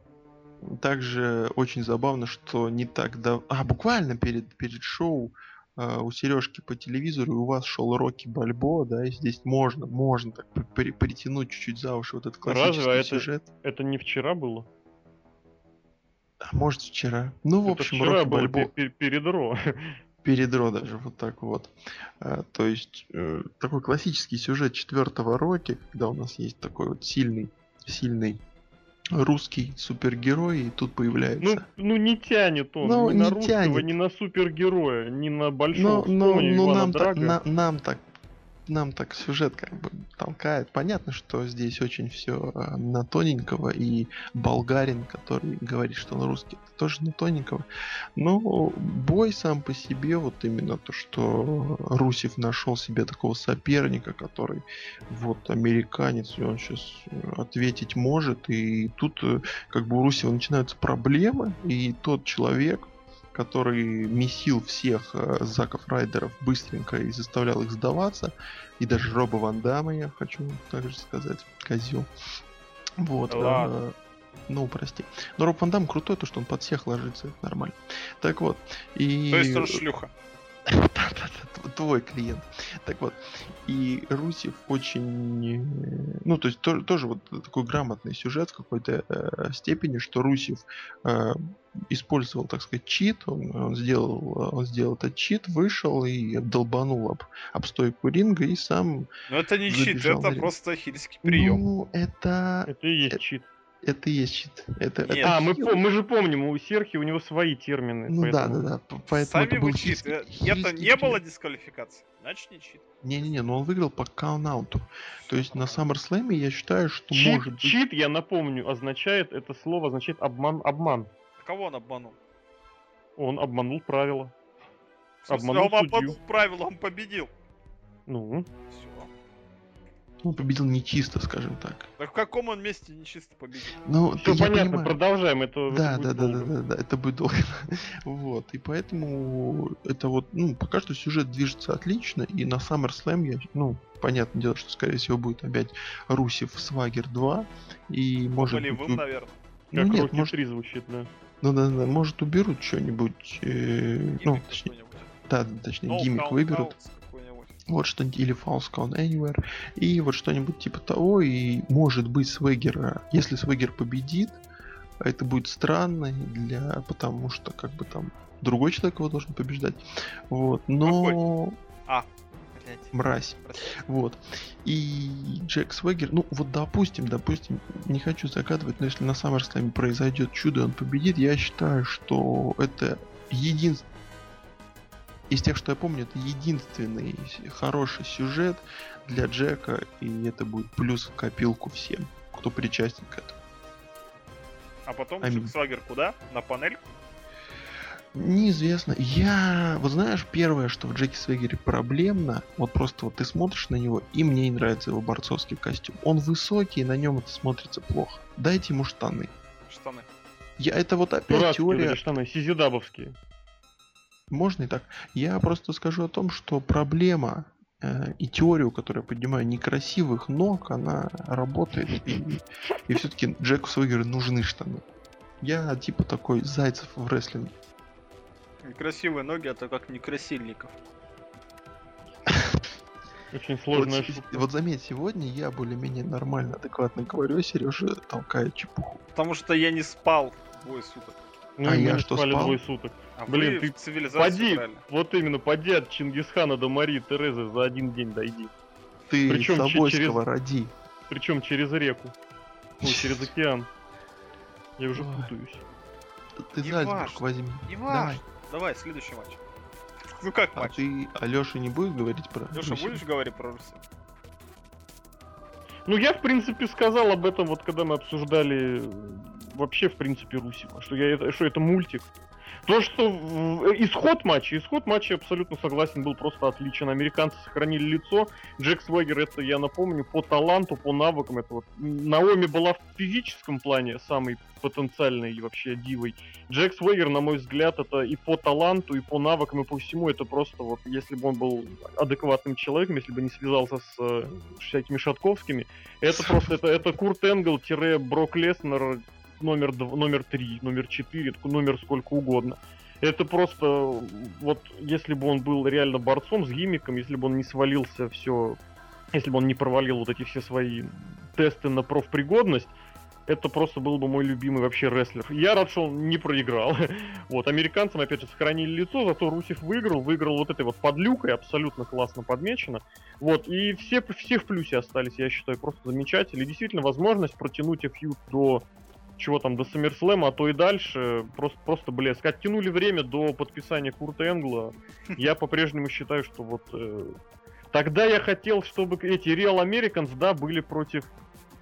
Также очень забавно, что не так давно... А, буквально перед, перед шоу а, у Сережки по телевизору и у вас шел Рокки Бальбо, да, и здесь можно, можно так при- при- притянуть чуть-чуть за уши вот этот классический Разве? А это- сюжет. Это не вчера было? А может вчера. Ну, в это общем, вчера Рокки было Бальбо... пе- пе- перед Ро. перед Ро даже вот так вот. А, то есть э, такой классический сюжет четвертого Рокки, когда у нас есть такой вот сильный, сильный русский супергерой, и тут Ну, появляется. ну не тянет он Ну, ни на не русского, тянет. ни на супергероя, ни на но, большого но, но Ивана нам, так, на- нам так нам так сюжет как бы толкает. Понятно, что здесь очень все на тоненького, и болгарин, который говорит, что он русский, это тоже на тоненького. Но бой сам по себе, вот именно то, что Русев нашел себе такого соперника, который вот американец, и он сейчас ответить может, и тут э, как бы у Русева начинаются проблемы, и тот человек, который месил всех э, Заков Райдеров быстренько и заставлял их сдаваться. И даже Роба Ван Дамма, я хочу также сказать, козел. Вот. Да ладно. э, ну, прости. Но Роб Ван Дам крутой, то, что он под всех ложится, это нормально. Так вот. И... То есть он шлюха. Твой клиент. Так вот, и Русев очень, э, ну, то есть то- тоже вот такой грамотный сюжет в какой-то э, степени, что Русев э, использовал, так сказать, чит, он, он сделал, он сделал этот чит, вышел и долбанул об, об стойку ринга и сам, Но это не чит, это ринг. просто хильский прием. ну, это, Это и есть чит. Это и есть чит. Это, Нет. это А, мы, пом- мы же помним, у Серхи у него свои термины. Ну да, поэтому- да, да, п- поэтому это Сами был вы чит. Это хильский не было прием. дисквалификации. Значит не чит. Не-не-не, но он выиграл по каунту. То есть на SummerSlam я считаю, что Чит, может быть... чит, я напомню, означает, это слово означает обман, обман. Кого он обманул? Он обманул правила. Смысле, Обманул он судью. обманул правила, он победил. Ну, Все. Он победил нечисто, скажем так. Так в каком он месте нечисто победил? Ну, все понятно, понимаю. продолжаем, это, это Да, будет да, да, да, да, да, это будет долго. вот, и поэтому это вот, ну, пока что сюжет движется отлично, и на SummerSlam я, ну, понятное дело, что, скорее всего, будет опять Русев Свагер 2, и может быть, Болевым, у- наверное. ну, Как нет, Рокки может, 3 звучит, да. ну, да, да, может уберут что-нибудь, э, ну, точнее, да, точнее, No гиммик выберут. Какой-нибудь. Вот что-нибудь, или False Count Anywhere, и вот что-нибудь типа того, и может быть Свегер, э, если Свегер победит, это будет странно для, потому что как бы там другой человек его должен побеждать. Вот, но... А, блядь. Мразь. Вот. И Джек Свегер, ну вот допустим, допустим, не хочу загадывать, но если на SummerSlam произойдет чудо, он победит, я считаю, что это единственный из тех, что я помню, это единственный хороший сюжет для Джека, и это будет плюс в копилку всем, кто причастен к этому. А потом Свагер куда? На панель? Неизвестно. Я, вот знаешь, первое, что в Джеки Свегере проблемно, вот просто вот ты смотришь на него, и мне не нравится его борцовский костюм. Он высокий, и на нем это смотрится плохо. Дайте ему штаны. Штаны. Я, это вот опять Дурацкие теория, штаны, сизидабовские. Можно и так. Я просто скажу о том, что проблема э, и теорию, которую я поднимаю, некрасивых ног, она работает. И, и все-таки Джеку Свегеру нужны штаны. Я типа такой зайцев в рестлинге. Некрасивые ноги, это как некрасильников. Очень Вот, сложная с- шутка. вот заметь, сегодня я более-менее нормально, адекватно говорю, Сережа толкает чепуху. Потому что я не спал двое суток. Ну, а я что, спали спал? двое суток. А Блин, вы ты в цивилизацию Поди, играли. вот именно, поди от Чингисхана до Марии Терезы за один день дойди. Ты Причем че- Тобольского через- роди. Причем через реку. Ну, через океан. Я уже Ой. путаюсь. Ты Не Зальцбург важно, возьми. Не Давай. важно. Давай, следующий матч. Ну как А матч? ты Алёша не будешь говорить про Руси? будешь говорить про Руси? Ну, я, в принципе, сказал об этом, вот когда мы обсуждали э, вообще, в принципе, Русева, что, я, это, что это мультик. То, что в- э, исход матча, исход матча абсолютно согласен, был просто отличен. Американцы сохранили лицо. Джек Свегер, это я напомню, по таланту, по навыкам. Это вот Наоми была в физическом плане самой потенциальной вообще дивой. Джек Свегер, на мой взгляд, это и по таланту, и по навыкам, и по всему, это просто вот, если бы он был адекватным человеком, если бы не связался с э, всякими Шатковскими, это просто, это, это Курт Энгл, тире Брок Леснер, номер, дв- номер 3, номер 4, номер сколько угодно. Это просто, вот, если бы он был реально борцом с гиммиком, если бы он не свалился все, если бы он не провалил вот эти все свои тесты на профпригодность, это просто был бы мой любимый вообще рестлер. Я рад, что он не проиграл. Вот, американцам, опять же, сохранили лицо, зато Русев выиграл, выиграл вот этой вот подлюкой, абсолютно классно подмечено. Вот, и все, все в плюсе остались, я считаю, просто замечательно. И действительно, возможность протянуть фьюд до чего там, до SummerSlam, а то и дальше, просто, просто блеск. Оттянули время до подписания Курта Энгла. Я по-прежнему считаю, что вот... э, тогда я хотел, чтобы эти Real Americans, да, были против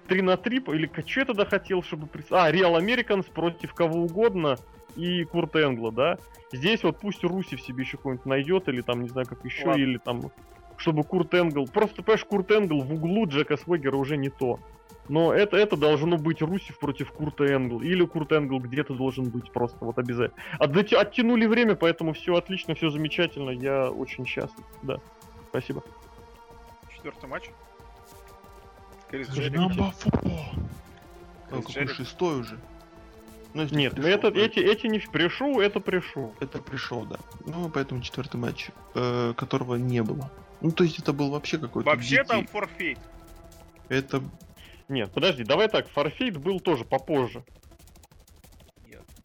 3 на 3, или что я тогда хотел, чтобы... А, Real Americans против кого угодно и Курта Энгла, да. Здесь вот пусть Руси в себе еще какой-нибудь найдет, или там, не знаю, как еще, Ладно. или там... Чтобы Курт Энгл... Просто, понимаешь, Курт Энгл в углу Джека Свегера уже не то. Но это, это должно быть Русев против Курта Энгл. Или Курт Энгл где-то должен быть просто, вот обязательно. Отдати- оттянули время, поэтому все отлично, все замечательно. Я очень счастлив. Да. Спасибо. Четвертый матч. Крис какой шестой уже. Ну, Нет, ну пришёл, это, то эти, эти не пришел, это пришел. Это пришел, да. Ну, поэтому четвертый матч, э, которого не было. Ну, то есть это был вообще какой-то... Вообще дикий- там форфейт. Это... Нет, подожди, давай так, Фарфейт был тоже попозже.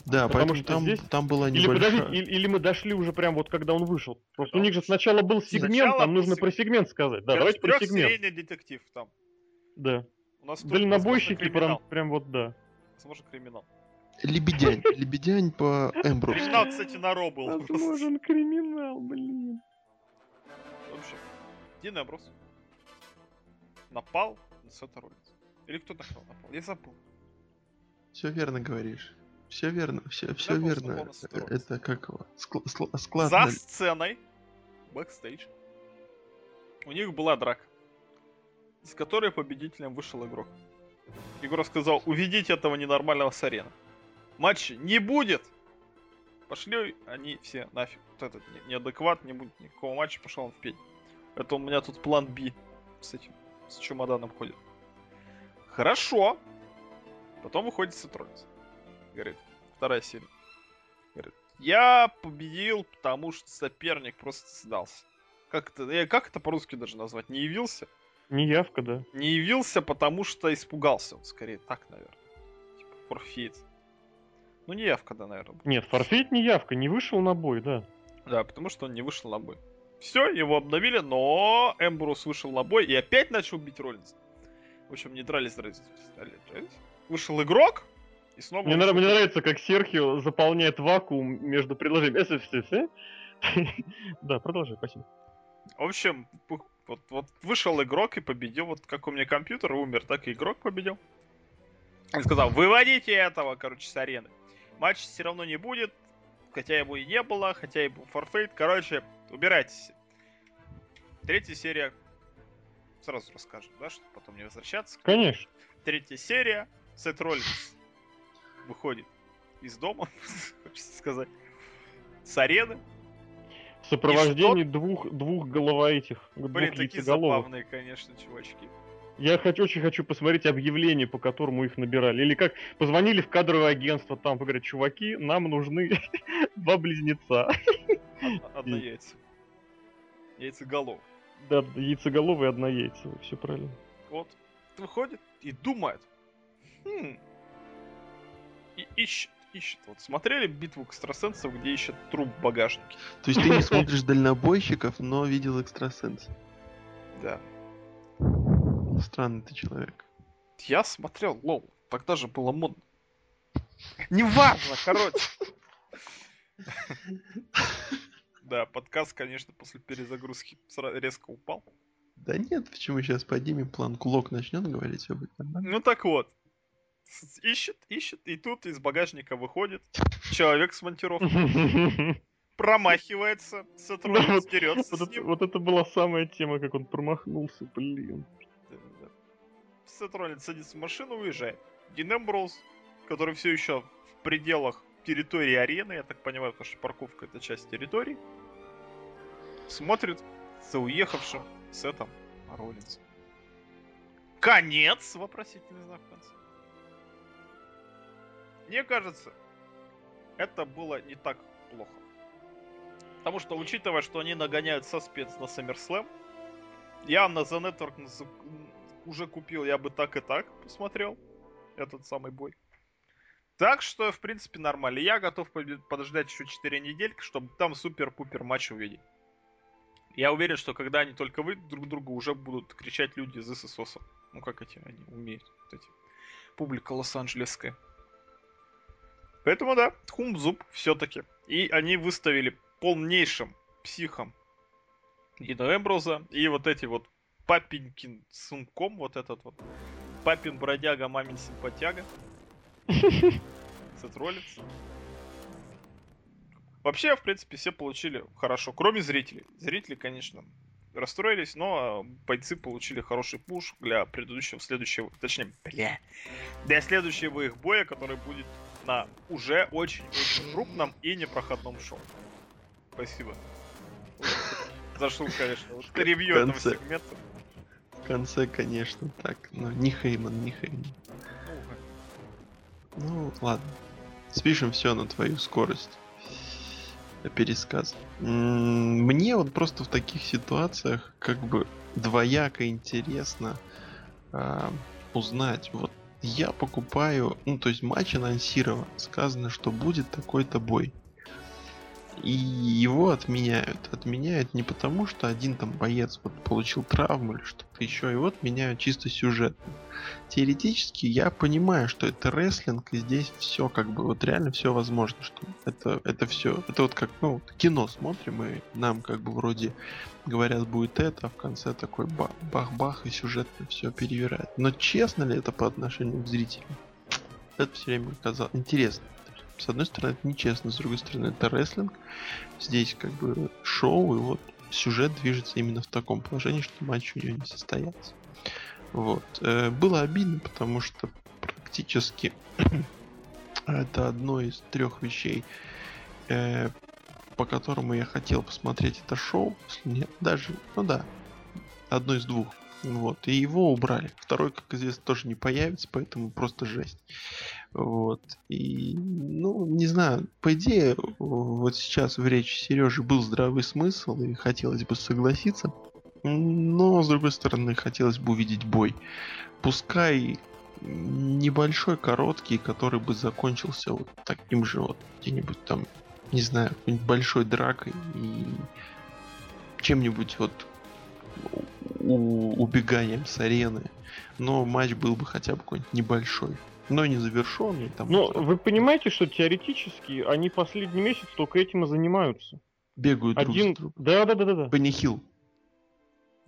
Да, Потому что там, здесь- там была Или небольшая... подожди, или, или мы дошли уже прям вот когда он вышел. Просто Когда у них же сначала был сегмент, Сначала нам был нужно про сегмент сказать. Да, давайте про сегмент. Трехсерийный детектив там. Да. У нас Дальнобойщики прям, прям вот да. Возможно, криминал. Лебедянь. Лебедянь по Эмбрусу. Криминал, кстати, на Ро был. Возможен криминал, блин. В общем, Дин Эмбрус напал на Роллинса. Или кто напал? напал? Я забыл. Все верно говоришь. Все верно, все, все был верно. С. Это как его? Скл- склад За сценой, бэкстейдж, у них была драка, из которой победителем вышел игрок. Игрок сказал, уведите этого ненормального с арены. Матча не будет! Пошли они все нафиг. Вот этот не- неадекват, не будет никакого матча, пошел он в пень. Это у меня тут план B с этим, с чемоданом ходит. Хорошо. Потом выходит Сет Роллинс. Говорит, вторая серия. Говорит, я победил, потому что соперник просто сдался. Как это, э, как это по-русски даже назвать? Не явился? Неявка, да. Не явился, потому что испугался. Вот скорее так, наверное. Типа, forfeit. Ну, не явка, да, наверное. Нет, форфейт не явка, не вышел на бой, да. Да, потому что он не вышел на бой. Все, его обновили, но Эмбрус вышел на бой и опять начал бить Роллинс. В общем, не дрались, дрались. Вышел игрок, и снова... Мне, нрав- мне нравится, как Серхио заполняет вакуум между предложениями. Да, продолжай, спасибо. В общем, вот, вот вышел игрок и победил. Вот как у меня компьютер умер, так и игрок победил. Он сказал, выводите этого, короче, с арены. Матч все равно не будет, хотя его и не было, хотя и был форфейт. Короче, убирайтесь. Третья серия. Сразу расскажем, да, чтобы потом не возвращаться. Конечно. Третья серия. Сет Роллинс выходит из дома, хочется сказать, с арены. В сопровождении двух, двух голова этих, Блин, двух такие забавные, конечно, чувачки. Я хочу, очень хочу посмотреть объявление, по которому их набирали. Или как позвонили в кадровое агентство, там говорят, чуваки, нам нужны два близнеца. Од- Одно яйцо. Яйцеголов. Да, яйцеголовые однояйцевые, все правильно. Вот. Выходит и думает. Хм. И ищет, ищет. Вот смотрели битву экстрасенсов, где ищет труп в багажнике? То есть ты не смотришь дальнобойщиков, но видел экстрасенса. Да. Странный ты человек. Я смотрел, лол. Тогда же было модно. Неважно, короче. Да, подкаст, конечно, после перезагрузки резко упал. Да нет, почему сейчас поднимем планку, Лок начнет говорить, все будет нормально. Ну так вот. Ищет, ищет, и тут из багажника выходит человек с монтировкой, промахивается, Да, сотрудник вот- дерется Вот с это, ним. вот это была самая тема, как он промахнулся, блин. Сетролин садится в машину, уезжает. Дин Эмброуз, который все еще в пределах территории арены, я так понимаю, потому что парковка это часть территории, смотрит за уехавшим Сетом Роллинсом. Конец! Вопросительный знак в конце. Мне кажется, это было не так плохо. Потому что, учитывая, что они нагоняют саспенс на SummerSlam, я на The Network уже купил, я бы так и так посмотрел этот самый бой. Так что, в принципе, нормально. Я готов подождать еще 4 недельки, чтобы там супер-пупер матч увидеть. Я уверен, что когда они только выйдут друг другу, уже будут кричать люди из ССОСа. Ну, как эти они умеют. Вот эти. Публика лос-анджелесская. Поэтому да, Хумзуб все-таки. И они выставили полнейшим психом Дина Эмброза и вот эти вот папенькин сумком, вот этот вот папин бродяга, мамин симпатяга. Сет Роллинс. Вообще, в принципе, все получили хорошо, кроме зрителей. Зрители, конечно, расстроились, но бойцы получили хороший пуш для предыдущего, следующего, точнее, бля, для следующего их боя, который будет на уже очень-очень крупном и непроходном шоу. Спасибо. Зашел, конечно. Вот ревью этого сегмента. В конце, конечно, так. Ну, не Хейман, не Хейман. Ну, ладно. Спишем все на твою скорость. Пересказ. М, Мне вот просто в таких ситуациях как бы двояко интересно а, узнать. Вот я покупаю, ну то есть матч анонсирован, сказано, что будет такой-то бой. И его отменяют. Отменяют не потому, что один там боец вот получил травму или что-то еще, его отменяют чисто сюжетно теоретически я понимаю, что это рестлинг, и здесь все как бы вот реально все возможно, что это, это все, это вот как, ну, кино смотрим, и нам как бы вроде говорят будет это, а в конце такой ба- бах-бах, и сюжетно все перевирает. Но честно ли это по отношению к зрителям? Это все время казалось интересно. С одной стороны, это нечестно, с другой стороны, это рестлинг. Здесь как бы шоу, и вот сюжет движется именно в таком положении, что матч у него не состоялся. Вот. Э, Было обидно, потому что практически это одно из трех вещей, э, по которому я хотел посмотреть это шоу. Нет, даже, ну да, одно из двух. Вот. И его убрали. Второй, как известно, тоже не появится, поэтому просто жесть. Вот. И, ну, не знаю, по идее, вот сейчас в речи Сережи был здравый смысл, и хотелось бы согласиться. Но, с другой стороны, хотелось бы увидеть бой. Пускай небольшой, короткий, который бы закончился вот таким же вот где-нибудь там, не знаю, какой-нибудь большой дракой и чем-нибудь вот у- убеганием с арены. Но матч был бы хотя бы какой-нибудь небольшой. Но не завершенный. Там Ну, вот вы понимаете, что теоретически они последний месяц только этим и занимаются. бегают друг Один... за другом. Да, да, да, да, да.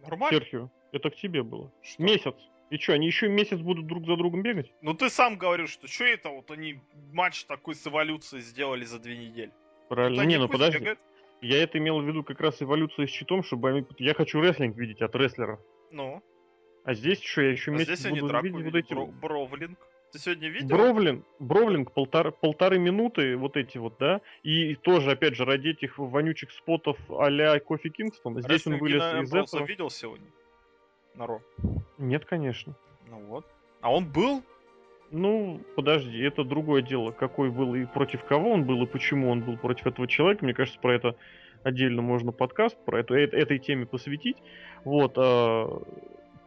Нормально. Серхио, это к тебе было. Что? Месяц. И что, они еще месяц будут друг за другом бегать? Ну ты сам говорил, что что это вот они матч такой с эволюцией сделали за две недели. Правильно. Вот Не, ну подожди. бегают. Я это имел в виду как раз эволюция с щитом, чтобы они... Я хочу рестлинг видеть от рестлеров. Ну, А здесь что, я еще а месяц буду видеть вот эти... Бро- Бровлинг. Ты сегодня видел? Бровлинг, бровлинг полтора, полторы минуты, вот эти вот, да, и тоже, опять же, ради этих вонючих спотов а-ля Кофи Кингстон, здесь он вылез Дина из Эмброуза этого. видел сегодня? На Ро. Нет, конечно. Ну вот. А он был? Ну, подожди, это другое дело, какой был и против кого он был, и почему он был против этого человека. Мне кажется, про это отдельно можно подкаст, про эту, э- этой теме посвятить. Вот, а,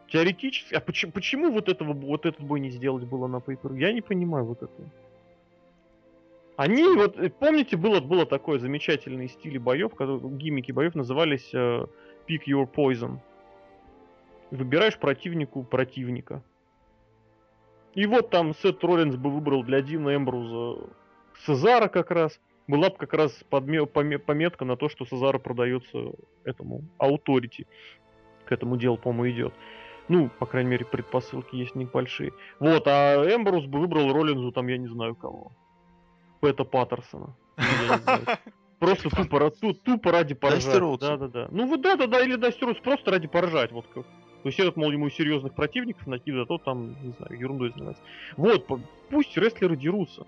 теоретически, а почему, почему вот этого, вот этот бой не сделать было на Paper? Я не понимаю вот этого. Они, вот, э, помните, было, было такое замечательные стили боев, которые, гиммики боев назывались э, Pick Your Poison. Выбираешь противнику противника. И вот там Сет Роллинс бы выбрал для Дина Эмбруза Сезара как раз. Была бы как раз подме- поме- пометка на то, что Сезара продается этому Authority. К этому делу, по-моему, идет. Ну, по крайней мере, предпосылки есть небольшие. Вот, а Эмбрус бы выбрал Роллинзу, там, я не знаю кого. Пэта Паттерсона. Просто тупо, тупо ради поржать. Да, да, да. Ну вот да, да, да, или Дасти Роудс просто ради поржать. Вот как. То есть этот, мол, ему серьезных противников накидывает, а то там, не знаю, ерундой занимается. Вот, пусть рестлеры дерутся.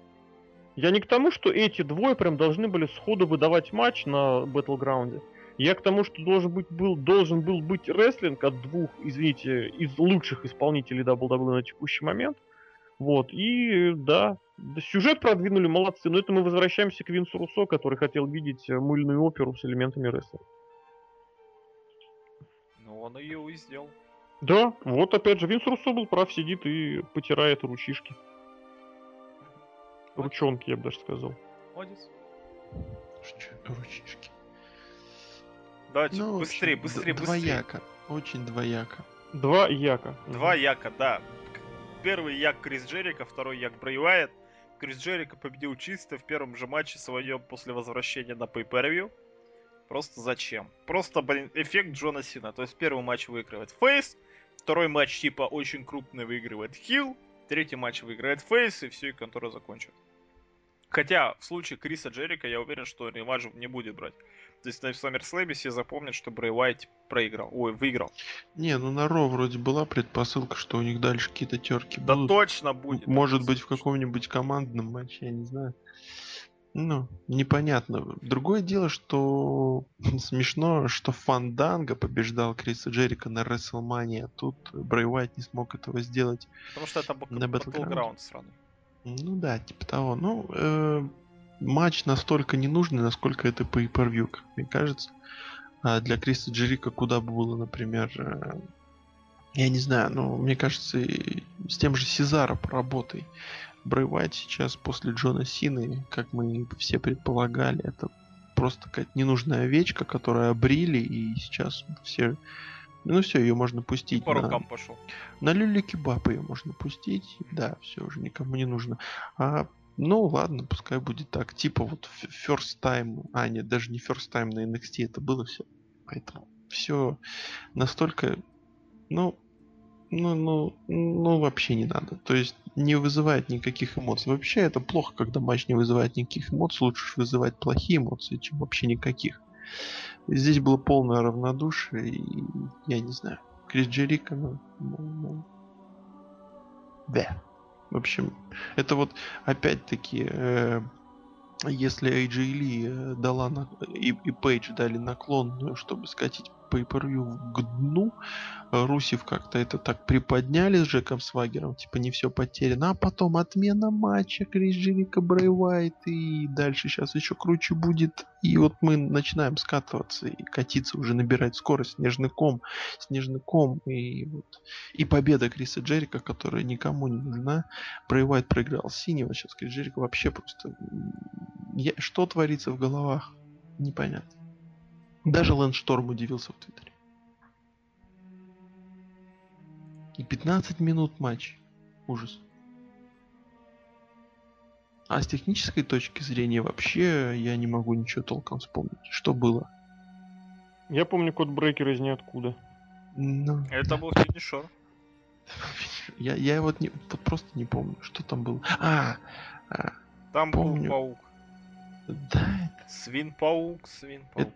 Я не к тому, что эти двое прям должны были сходу выдавать матч на Battleground. Я к тому, что должен быть был, должен был быть рестлинг от двух, извините, из лучших исполнителей WWE на текущий момент. Вот, и да, сюжет продвинули, молодцы. Но это мы возвращаемся к Винсу Руссо, который хотел видеть мыльную оперу с элементами рестлинга. Ну он ее и сделал. Да, вот опять же, Винс Руссо был прав, сидит и потирает ручишки. Ручонки, я бы даже сказал. Чё, Ручишки. Давайте Ну, быстрее, общем, быстрее, д- быстрее. Двояко. Очень двояко. Два яка. Два яка, да. Первый як Крис Джерика, второй як Брэй Уайт. Крис Джерика победил чисто в первом же матче своем после возвращения на pay per Просто зачем? Просто, блин, эффект Джона Сина. То есть первый матч выигрывает Фейс, второй матч типа очень крупный выигрывает Хилл, третий матч выиграет Фейс, и все, и контора закончит. Хотя в случае Криса Джерика я уверен, что реванш не будет брать. То есть на SummerSlam все запомнят, что Брэй Уайт проиграл. Ой, выиграл. Не, ну на Ро вроде была предпосылка, что у них дальше какие-то терки Да будут. точно будет. Может быть, в каком-нибудь командном матче, я не знаю. Ну, непонятно. Другое дело, что смешно, что Фанданга побеждал Криса Джерика на Рестлмании, а тут Брэй Уайт не смог этого сделать. Потому что это бак- На Battleground. Страны. Ну да, типа того. Ну, э, матч настолько ненужный, насколько это по per как мне кажется. А для Криса Джерика куда бы было, например, э, я не знаю, ну, мне кажется, с тем же Сезаро поработай. Уайт сейчас после Джона Сины, как мы все предполагали, это просто какая-то ненужная овечка, которую обрили, и сейчас все... Ну все, ее можно пустить. По на- рукам пошел. на люле кебаб ее можно пустить. Да, все уже никому не нужно. А, ну ладно, пускай будет так. Типа вот first time. А, нет, даже не first time на NXT это было все. Поэтому все настолько. Ну, ну, ну, ну, вообще не надо. То есть не вызывает никаких эмоций. Вообще это плохо, когда матч не вызывает никаких эмоций. Лучше вызывать плохие эмоции, чем вообще никаких. Здесь было полное равнодушие, и я не знаю. Крис Джерика, ну, ну, ну, да. В общем, это вот опять-таки э, если AJ Ли э, дала на, и, и Пейдж дали наклон, чтобы скатить pay к дну, Русев как-то это так приподняли с Джеком Свагером, типа не все потеряно, а потом отмена матча Крис Джерика, Брэй Уайт и дальше сейчас еще круче будет. И вот мы начинаем скатываться и катиться, уже набирать скорость, снежный ком, снежный ком и вот. И победа Криса Джерика, которая никому не нужна. Брэй Уайт проиграл синего, сейчас Крис Джерик вообще просто... Я... Что творится в головах? Непонятно. Даже Лэндшторм удивился в Твиттере. И 15 минут матч. Ужас. А с технической точки зрения вообще я не могу ничего толком вспомнить. Что было? Я помню код брейкер из ниоткуда. Ну, Это был финишер. Я, я вот, не, вот просто не помню, что там было. А, а там помню. был паук. Да. Свин-паук, свин-паук.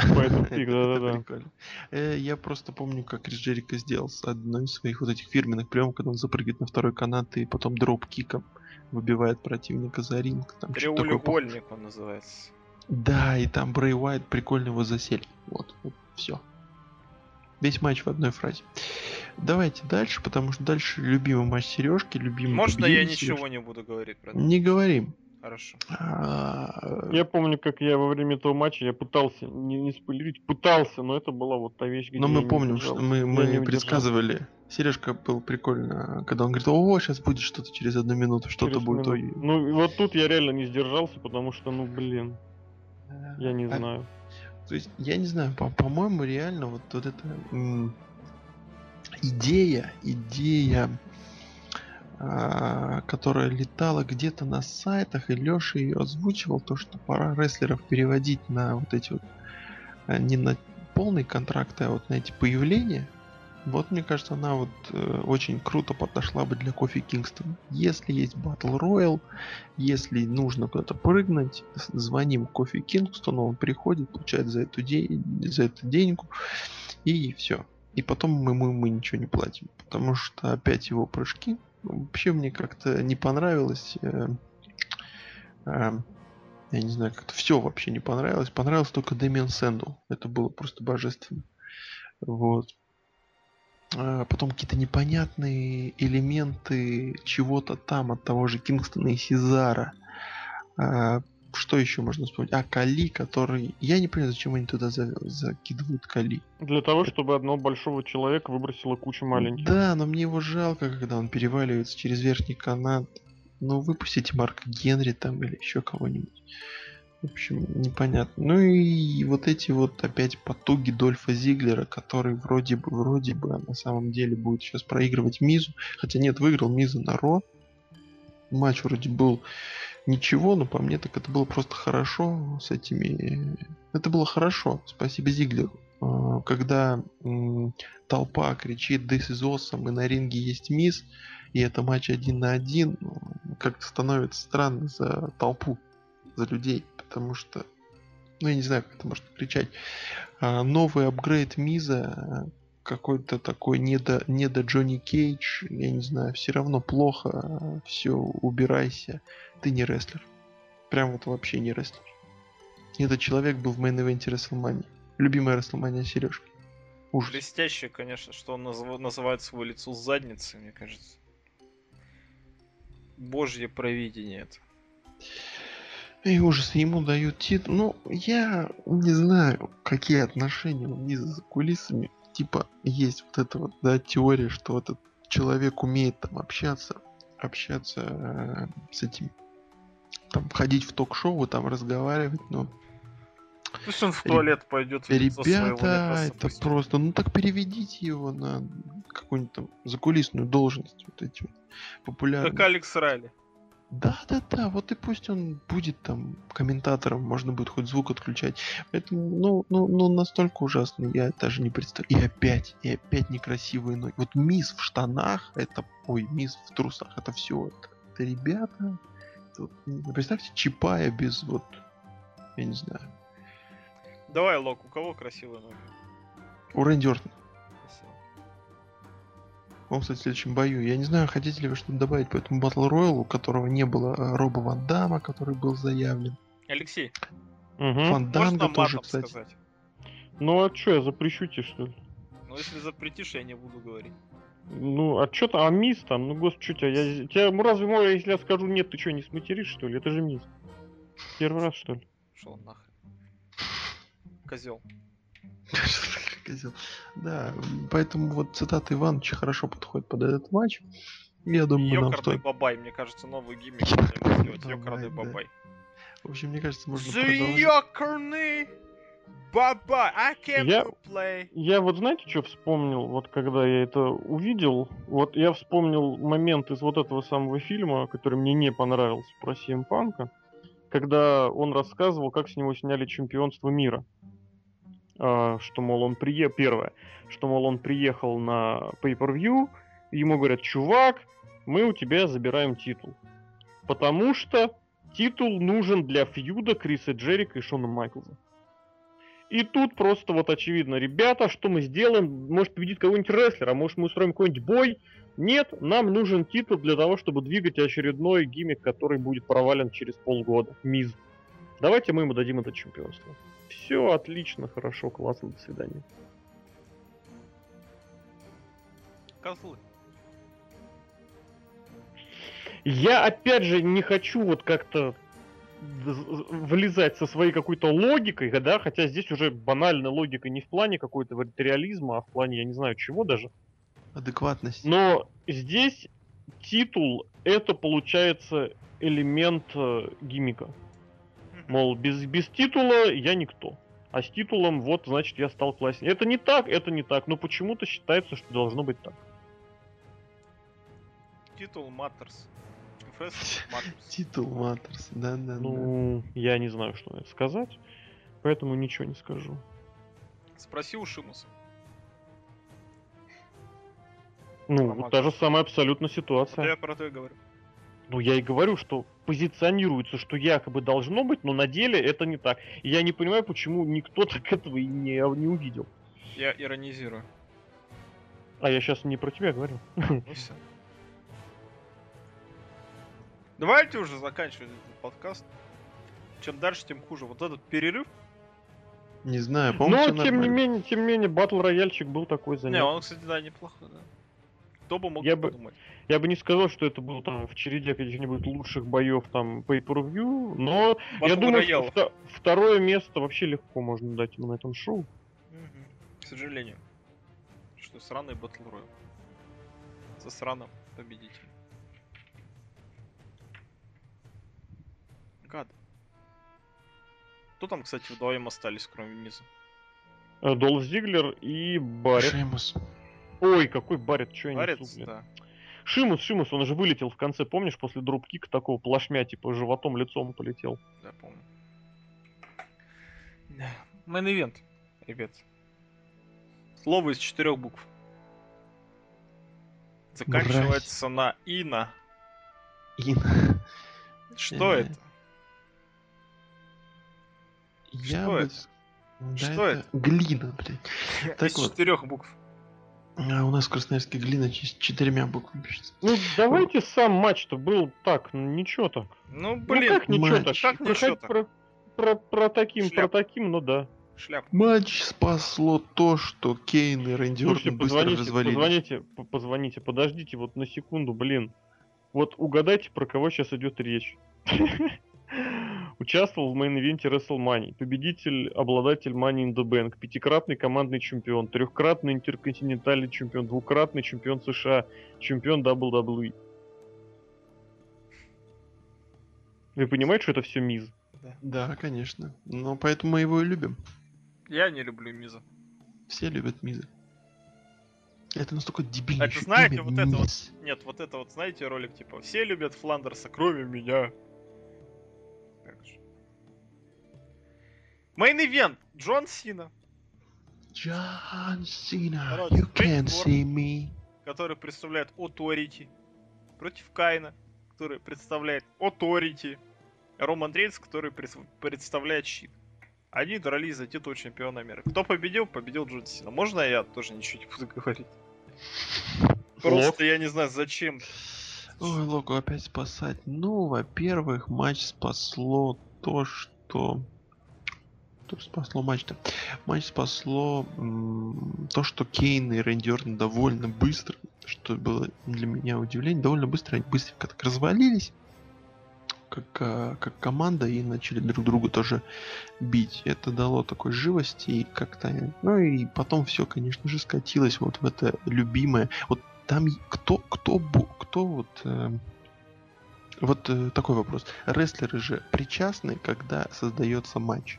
да-да-да. Э, я просто помню, как Крис Джерика сделал с одной из своих вот этих фирменных приемов, когда он запрыгивает на второй канат и потом дроп-киком выбивает противника за ринг. Там Треугольник он называется. Да, и там Брей Уайт прикольно его засели. Вот, вот, все. Весь матч в одной фразе. Давайте дальше, потому что дальше любимый матч Сережки, любимый Можно я ничего не буду говорить про это? Не говорим. Хорошо. А, я помню, как я во время этого матча я пытался не, не спойлерить, пытался, но это была вот та вещь, где. Но мы помним, что мы, мы предсказывали. Сережка был прикольно, когда он говорит, о, сейчас будет что-то через одну минуту, что-то будет. Минуту. Ну вот тут я реально не сдержался, потому что, ну блин, я не а, знаю. То есть, я не знаю, по- по-моему, реально вот, вот эта м- идея, идея а, которая летала где-то на сайтах, и Леша ее озвучивал, то, что пора рестлеров переводить на вот эти вот, а, не на полный контракт, а вот на эти появления. Вот, мне кажется, она вот э, очень круто подошла бы для Кофи Кингстона. Если есть Battle Royale, если нужно куда-то прыгнуть, звоним Кофи Кингстону, он приходит, получает за эту, де- за эту деньгу, и все. И потом мы, мы, мы ничего не платим, потому что опять его прыжки Вообще мне как-то не понравилось. Э, э, я не знаю, как-то все вообще не понравилось. Понравилось только Дэмиан Сэндл. Это было просто божественно. Вот. А потом какие-то непонятные элементы чего-то там от того же Кингстона и Сезара. А, что еще можно вспомнить? А, Кали, который... Я не понимаю, зачем они туда за... закидывают Кали. Для того, чтобы одного большого человека выбросило кучу маленьких. Да, но мне его жалко, когда он переваливается через верхний канат. Ну, выпустите Марка Генри там или еще кого-нибудь. В общем, непонятно. Ну и вот эти вот опять потуги Дольфа Зиглера, который вроде бы, вроде бы, а на самом деле будет сейчас проигрывать Мизу. Хотя нет, выиграл Мизу на Ро. Матч вроде был ничего, но по мне так это было просто хорошо с этими... Это было хорошо, спасибо Зиглеру. А, когда толпа кричит This is awesome, и на ринге есть мисс, и это матч один на один, ну, как-то становится странно за толпу, за людей, потому что, ну я не знаю, как это можно кричать. А, новый апгрейд Миза, какой-то такой не до, не до Джонни Кейдж, я не знаю, все равно плохо, все, убирайся ты не рестлер. Прям вот вообще не рестлер. Этот человек был в main event е WrestleMania. Любимая WrestleMania Сережки. Ужас. Блестяще, конечно, что он назыв... называет свое лицо задницей, мне кажется. Божье провидение это. И ужас, ему дают титул. Ну, я не знаю, какие отношения у Миза за кулисами. Типа, есть вот эта вот, да, теория, что этот человек умеет там общаться, общаться э, с этим там входить в ток-шоу, там разговаривать, но... Пусть он в туалет пойдет. Ребята, это пусть. просто... Ну так переведите его на какую-нибудь там закулисную должность. Вот эти вот популярные. Как Алекс Райли. Да, да, да, вот и пусть он будет там комментатором, можно будет хоть звук отключать. Это, ну, ну, ну, настолько ужасно, я даже не представляю. И опять, и опять некрасивые ноги. Вот мисс в штанах, это, ой, мисс в трусах, это все, это, это ребята, вот, представьте, Чапая без вот, я не знаю. Давай, Лок, у кого красивые ноги? У Рэнди Ортона. Он, кстати, в следующем бою. Я не знаю, хотите ли вы что-то добавить по этому Батл Роялу, у которого не было э, Роба Ван Дамма, который был заявлен. Алексей, Мгм. Фанданга можно тоже, кстати. сказать? Ну а чё, я запрещу тебе, что ли? Ну, если запретишь, я не буду говорить. Ну, а чё там, а мисс там? Ну, господи, чё тебя, я, тебя, ну, разве можно, если я скажу нет, ты что, не сматеришь, что ли? Это же мисс. Первый раз, что ли? Шел нахрен. Козел. Козел. Да, поэтому вот цитата Ивановича хорошо подходит под этот матч. Я думаю, нам Ёкарный стоит... бабай, мне кажется, новый гиммик. Бабай, Ёкарный да. бабай. В общем, мне кажется, можно The продолжать. ёкарный бабай. I can Я- play. Я вот знаете, что вспомнил, вот когда я это увидел? Вот я вспомнил момент из вот этого самого фильма, который мне не понравился, про CM Панка, когда он рассказывал, как с него сняли чемпионство мира. А, что, мол, он приехал... Первое, что, мол, он приехал на Pay-Per-View, ему говорят, чувак, мы у тебя забираем титул. Потому что титул нужен для фьюда Криса Джерика и Шона Майклза. И тут просто вот очевидно, ребята, что мы сделаем? Может победит кого-нибудь рестлер, а может мы устроим какой-нибудь бой? Нет, нам нужен титул для того, чтобы двигать очередной гиммик, который будет провален через полгода. Миз. Давайте мы ему дадим это чемпионство. Все отлично, хорошо, классно, до свидания. Козлы. Я опять же не хочу вот как-то влезать со своей какой-то логикой, да, хотя здесь уже банальная логика не в плане какой-то вот реализма, а в плане, я не знаю чего даже. Адекватность. Но здесь титул это получается элемент э, гиммика. Мол, без, без титула я никто. А с титулом, вот, значит, я стал класснее. Это не так, это не так, но почему-то считается, что должно быть так. Титул Matters. Титул Матерс, да-да-да. Ну, я не знаю, что это сказать, поэтому ничего не скажу. Спроси у Шимуса. Ну, вот та же самая абсолютно Вот ситуация. я про то и говорю. Ну, я и говорю, что позиционируется, что якобы должно быть, но на деле это не так. И я не понимаю, почему никто так этого и не, не увидел. Я иронизирую. А я сейчас не про тебя говорю. Ну все. Давайте уже заканчивать этот подкаст. Чем дальше, тем хуже. Вот этот перерыв. Не знаю, по-моему, Но, тем не нормально. менее, тем не менее, батл рояльчик был такой Не, занятный. он, кстати, да, неплохой, да. Кто бы мог Я бы- подумать. Я бы не сказал, что это был там в череде каких-нибудь лучших боев там pay per view, но я Battle думаю, Royale. что вто- второе место вообще легко можно дать ему на этом шоу. Мгм. К сожалению. Что сраный Battle Royale. Со сраным победителем. Гад. Кто там, кстати, вдвоем остались, кроме Миза? Э, Долф Зиглер и Баррет. Шеймус. Ой, какой Баррет, что я несу, Барец, блин. да. Шимус, Шимус, он же вылетел в конце, помнишь, после дропкика такого плашмя, типа животом, лицом полетел. Да, помню. Да. Мейн ивент, ребят. Слово из четырех букв. Заканчивается на Ина. Ин. Что Э, это? Я Что бы это? Да Что это? Глина, блядь. так из вот. четырех букв. А у нас в Красноярске глина с четырьмя буквами пишется. Ну, давайте сам матч-то был так, ну ничего так. Ну, ну блин, как ничего так? матч. Как Про- ничего так? Про, про, про таким, про Шляпа. таким, ну да. шляп. Матч спасло то, что Кейн и Рэнди Слушайте, быстро позвоните, развалились. позвоните, позвоните, подождите вот на секунду, блин. Вот угадайте, про кого сейчас идет речь. Участвовал в main event е WrestleMania. Победитель, обладатель Money in the Bank, пятикратный командный чемпион, трехкратный интерконтинентальный чемпион, двукратный чемпион США, чемпион WWE. Вы понимаете, что это все миз? Да, конечно. Но поэтому мы его и любим. Я не люблю Миза. Все любят Миза. Это настолько дебильное Это знаете, имя, вот это вот- Миз. Нет, вот это вот, знаете, ролик типа «Все любят Фландерса, кроме меня». Так же. Мейн-ивент. Джон Сина, Джон Сина, Короче, you притвор. see me. который представляет Authority, против Кайна, который представляет Authority, Роман Рейнс, который прис- представляет Щит. Они дрались за титул чемпиона мира. Кто победил? Победил Джон Сина. Можно я тоже ничего не буду говорить? Просто я не знаю, зачем. Ой, Логу опять спасать. Ну, во-первых, матч спасло то, что... Что спасло матч-то? Матч спасло то, что Кейн и Рэнди довольно быстро, что было для меня удивление, довольно быстро они быстренько так развалились как, а, как команда и начали друг друга тоже бить. Это дало такой живости и как-то... Ну и потом все, конечно же, скатилось вот в это любимое. Вот там кто, кто, кто вот... э, вот э, такой вопрос. Рестлеры же причастны, когда создается матч.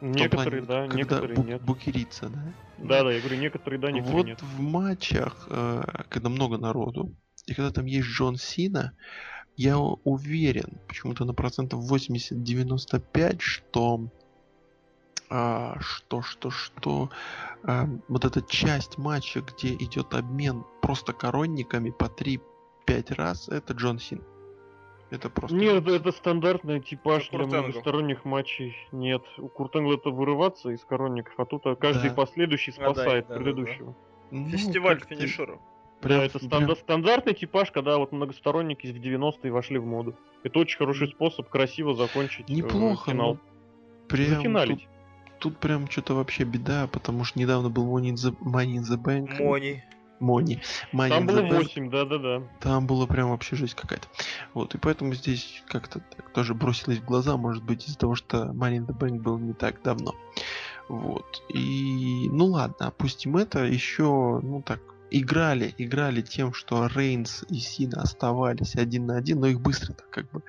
Некоторые, плане, да, некоторые бу- нет. букерится, да? Да, да, я говорю, некоторые да, некоторые Вот нет. в матчах, э, когда много народу, и когда там есть Джон Сина, я уверен, почему-то на процентов 80-95, что а, что, что, что а, вот эта часть матча, где идет обмен просто коронниками по 3-5 раз, это Джон Син. Это просто... Нет, это, это стандартный типаж для многосторонних матчей. Нет, у Куртенгла это вырываться из коронников, а тут а, каждый Да. последующий А, да, спасает да, да, да. предыдущего. Ну, Фестиваль как-то финишеров. прям- да, это прям- станда- стандартный типаж, когда вот многосторонники в 90-е вошли в моду. Это очень хороший способ красиво закончить э, Неплохо, финал. но прям тут, Зафиналить. тут прям что-то вообще беда, потому что недавно был Money in the, Money in the Bank. Мони. Money. Там было the Bank. 8, да-да-да. Там было прям вообще жесть какая-то. Вот, и поэтому здесь как-то так тоже бросилось в глаза, может быть, из-за того, что Money in the Bank был не так давно. Вот. И, ну ладно, опустим это. Еще, ну так, играли, играли тем, что Рейнс и Сина оставались один на один, но их быстро так как бы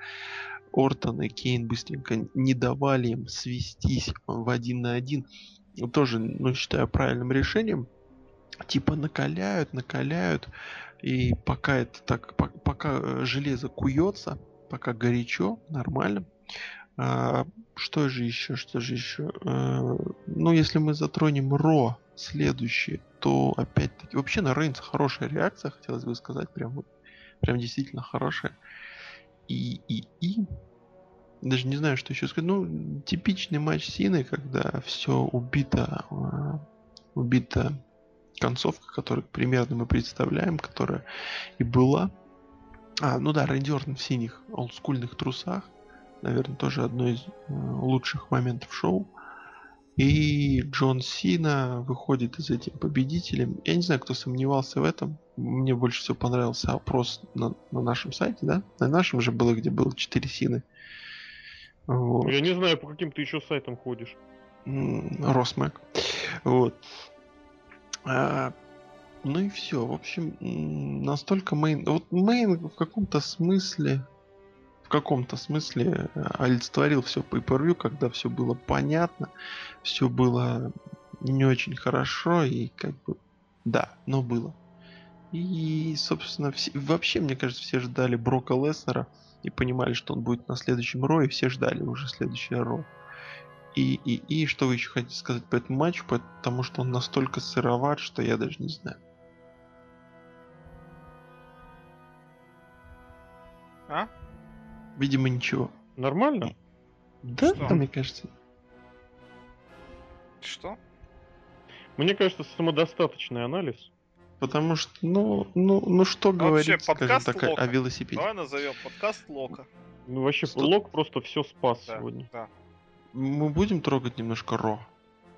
Ортон и Кейн быстренько не давали им свестись в один на один. Тоже, ну, считаю правильным решением. Типа накаляют, накаляют, и пока это так, по- пока э, железо куется, пока горячо, нормально. А, что же еще, что же еще? Э, ну, если мы затронем Ро следующее, то опять-таки вообще на Рейнса хорошая реакция, хотелось бы сказать, прям вот, прям действительно хорошая. И, и, и даже не знаю, что еще сказать. Ну, типичный матч Сины, когда все убито, а, убито концовка, которую примерно мы представляем, которая и была. А, ну да, Рэнди Ортон в синих олдскульных трусах. Наверное, тоже одно из э, лучших моментов шоу. И Джон Сина выходит из этим победителем. Я не знаю, кто сомневался в этом. Мне больше всего понравился опрос на, на нашем сайте, да? На нашем же было, где было 4 Сины. Вот. Я не знаю, по каким ты еще сайтам ходишь. Росмэк. Вот. А, ну и все. В общем, настолько мейн... Вот мейн в каком-то смысле в каком-то смысле э, олицетворил все по per когда все было понятно, все было не очень хорошо и как бы да, но было. И, собственно, все, вообще, мне кажется, все ждали Брока Леснера и понимали, что он будет на следующем Ро, и все ждали уже следующее Ро. И, и, и что вы еще хотите сказать по этому матчу, потому что он настолько сыроват, что я даже не знаю. А? Видимо, ничего. Нормально? Да, Что? мне кажется. Что? Мне кажется, самодостаточный анализ. Потому что, ну, ну, ну что Вообще, говорить, скажем подкаст так, о- Лока. о велосипеде. Давай назовем подкаст Лока. Ну, вообще, Что- Лок просто все спас Да, сегодня. да. Мы будем трогать немножко Ро.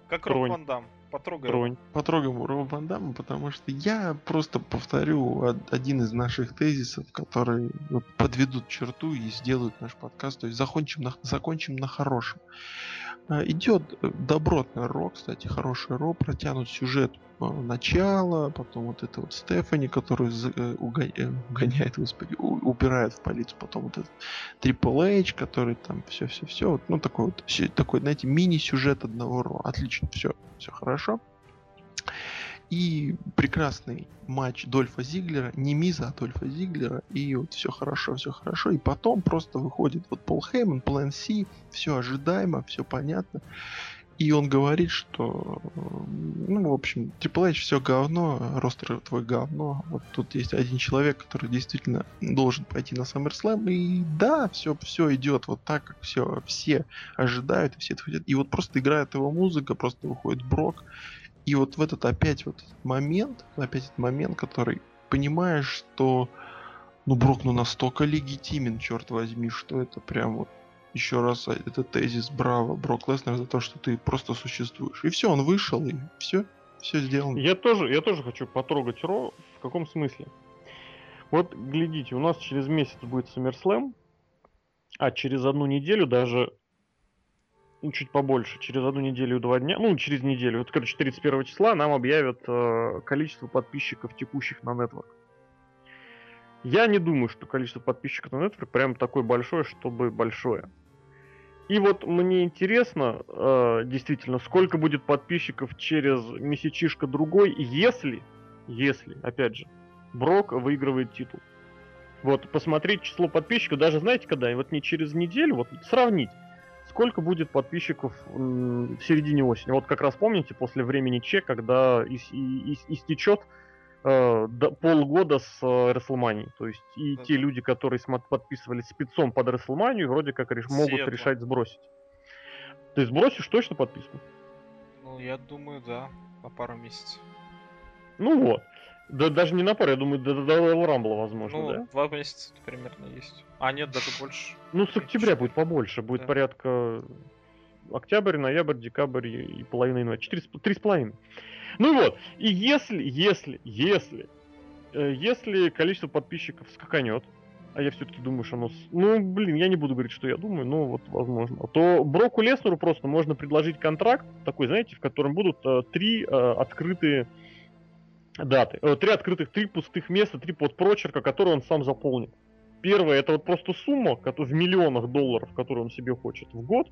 Как. Роб Ван Дам. Его. Тронь. Потрогаем Ро Ван Дамма, потому что я просто повторю од- один из наших тезисов, которые подведут черту и сделают наш подкаст. То есть закончим на, закончим на хорошем. А, Идет э, добротный Ро, кстати, хороший Ро, протянут сюжет э, начала, потом вот это вот Стефани, которую за- э, э, угоняет, господи, убирает в полицию, потом вот этот Трипл Эйч, который там все-все-все, вот, ну такой вот, такой, знаете, мини-сюжет одного Ро. Отлично, все, все хорошо. И прекрасный матч Дольфа Зиглера, не Миза, а Дольфа Зиглера, и вот все хорошо, все хорошо. И потом просто выходит вот Пол Хейман, План Си, все ожидаемо, все понятно. И он говорит, что, ну, в общем, Triple H все говно, ростер твой говно. Вот тут есть один человек, который действительно должен пойти на SummerSlam. И да, все, все идет вот так, как все, все ожидают, и все это хотят. И вот просто играет его музыка, просто выходит Брок. И вот в этот опять вот этот момент, опять этот момент, который понимаешь, что ну Брок ну настолько легитимен, черт возьми, что это прям вот еще раз а, это тезис браво Брок Леснер за то, что ты просто существуешь. И все, он вышел, и все, все сделано. Я тоже, я тоже хочу потрогать Ро. В каком смысле? Вот, глядите, у нас через месяц будет SummerSlam, а через одну неделю даже ну, чуть побольше, через одну неделю и два дня, ну, через неделю, вот, короче, 31 числа нам объявят э, количество подписчиков текущих на Network. Я не думаю, что количество подписчиков на Network прям такое большое, чтобы большое. И вот мне интересно, э, действительно, сколько будет подписчиков через месячишка другой, если, если, опять же, Брок выигрывает титул. Вот, посмотреть число подписчиков, даже знаете когда, и вот не через неделю, вот сравнить, сколько будет подписчиков в середине осени. Вот как раз помните, после времени Че, когда ис- ис- истечет э, полгода с э. То есть и да. те люди, которые подписывались спецом под WrestleMania, вроде как реш- могут решать сбросить. Ты сбросишь точно подписку? Ну, я думаю, да, на пару месяцев. Ну вот. Да, даже не на пару, я думаю, до, Royal Rumble, возможно, ну, да? два месяца примерно есть. А, нет, даже больше. Ну, с октября будет побольше, будет да. порядка октябрь, ноябрь, декабрь и половина января. Четыре, три с половиной. Ну вот, и если, если, если, э, если количество подписчиков скаканет, а я все-таки думаю, что оно... Ну, блин, я не буду говорить, что я думаю, но вот возможно. То Броку Леснеру просто можно предложить контракт, такой, знаете, в котором будут э, три э, открытые даты. Э, три открытых, три пустых места, три подпрочерка, которые он сам заполнит. Первое, это вот просто сумма в миллионах долларов, которую он себе хочет в год.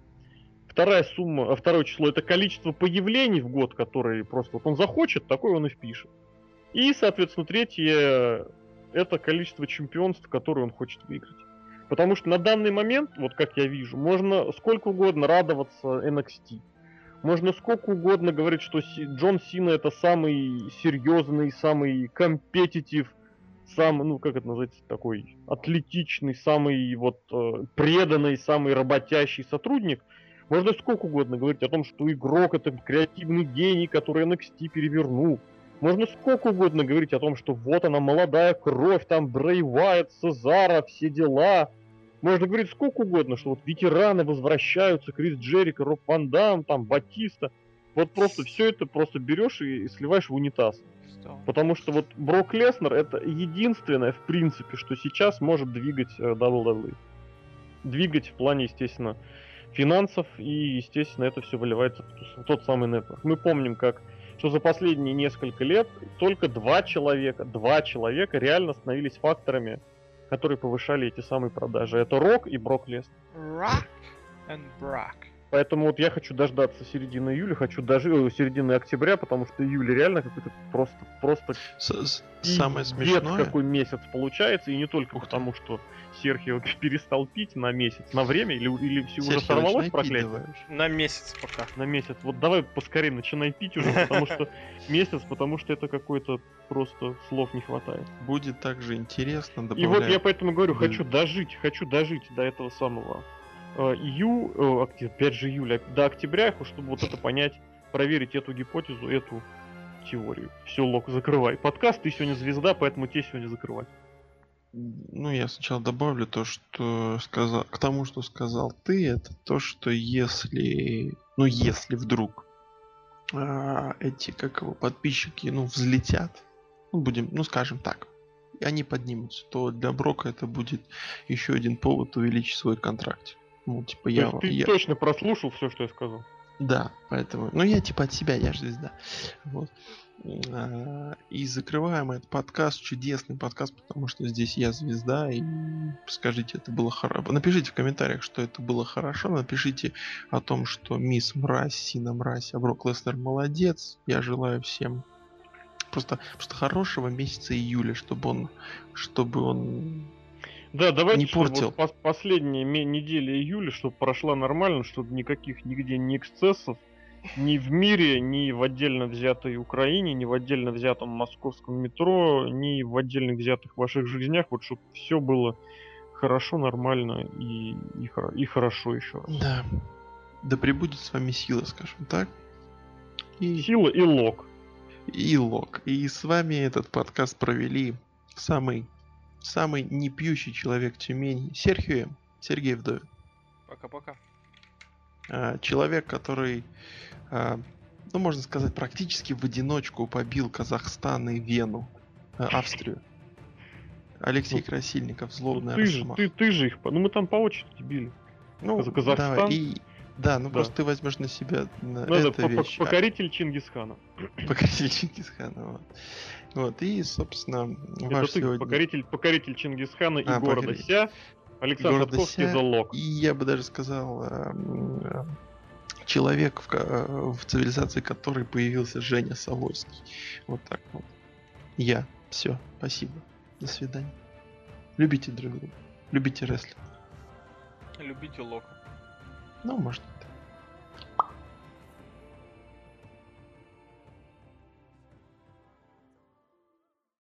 Вторая сумма, э, второе число, это количество появлений в год, которые просто вот он захочет, такой он и впишет. И, соответственно, третье, это количество чемпионств, которые он хочет выиграть. Потому что на данный момент, вот как я вижу, можно сколько угодно радоваться NXT. Можно сколько угодно говорить, что Джон Сина это самый серьезный, самый компетитив, самый, ну как это называется, такой атлетичный, самый вот э, преданный, самый работящий сотрудник. Можно сколько угодно говорить о том, что игрок это креативный гений, который NXT перевернул. Можно сколько угодно говорить о том, что вот она молодая кровь, там Брей Уайт, Сезара, все дела. Можно говорить сколько угодно, что вот ветераны возвращаются, Крис Джерика, Роб Ван Дам, там, Батиста. Вот просто все это просто берешь и, и сливаешь в унитаз. Потому что вот Брок Леснер это единственное, в принципе, что сейчас может двигать э, WWE. Двигать в плане, естественно, финансов, и, естественно, это все выливается в тот самый нетворк. Мы помним, как что за последние несколько лет только два человека, два человека реально становились факторами которые повышали эти самые продажи. Это Рок и Брок Леснер. Rock and Brock. Поэтому вот я хочу дождаться середины июля, хочу даже э, середины октября, потому что июль реально какой-то просто, просто С самое смешное. какой месяц получается, и не только Ух потому, что Серхио перестал пить на месяц, на время, или, или все уже сорвалось проклятие? На месяц пока. На месяц. Вот давай поскорее начинай пить уже, потому что месяц, потому что это какой-то просто слов не хватает. Будет также интересно добавлять. И вот я поэтому говорю, хочу дожить, хочу дожить до этого самого ию, э, опять же июля, до октября, чтобы вот это понять, проверить эту гипотезу, эту теорию. Все, Лок, закрывай. Подкаст, ты сегодня звезда, поэтому тебе сегодня закрывать. Ну, я сначала добавлю то, что сказал, к тому, что сказал ты, это то, что если, ну, если вдруг а, эти, как его, подписчики, ну, взлетят, ну, будем, ну, скажем так, они поднимутся, то для Брока это будет еще один повод увеличить свой контракт. Ну, типа, я... ты я... точно прослушал все, что я сказал. Да, поэтому... Ну, я типа от себя, я же звезда. Вот. А, и закрываем этот подкаст, чудесный подкаст, потому что здесь я звезда, и скажите, это было хорошо. Напишите в комментариях, что это было хорошо, напишите о том, что мисс Мразь, Сина Мразь, а Брок Леснер молодец. Я желаю всем просто, просто хорошего месяца июля, чтобы он, чтобы он да, давайте, не портил. Вот последние недели июля, чтобы прошла нормально, чтобы никаких нигде ни эксцессов, ни в мире, ни в отдельно взятой Украине, ни в отдельно взятом московском метро, ни в отдельно взятых ваших жизнях, вот чтобы все было хорошо, нормально и, и, и хорошо еще раз. Да. Да пребудет с вами сила, скажем так. И, Сила и лог. и Лок. И с вами этот подкаст провели самый, самый непьющий человек Тюмени, Серхио М. Сергей Вдовин. Пока-пока. А, Человек, который, а, ну, можно сказать, практически в одиночку побил Казахстан и Вену, а, Австрию. Алексей Ну, Красильников, Ну, злобная ты, же, ты, ты же их, ну мы там по очереди били. Ну, За Казахстан? давай, и- Да, ну Да. просто ты возьмешь на себя на Надо это по- вещь. покоритель Чингисхана. Покоритель Чингисхана. Вот. Вот, и, собственно, Это ваш ты, сегодня... покоритель, покоритель Чингисхана и А, города покоритель. Ся. Александр Города Ковский Ся. за лог. И я бы даже сказал, эм, э, человек, в, э, в цивилизации которой появился Женя Солойский. Вот так вот. Я. Все. Спасибо. До свидания. Любите друг друга. Любите рестлинг. Любите Лока. Ну, может.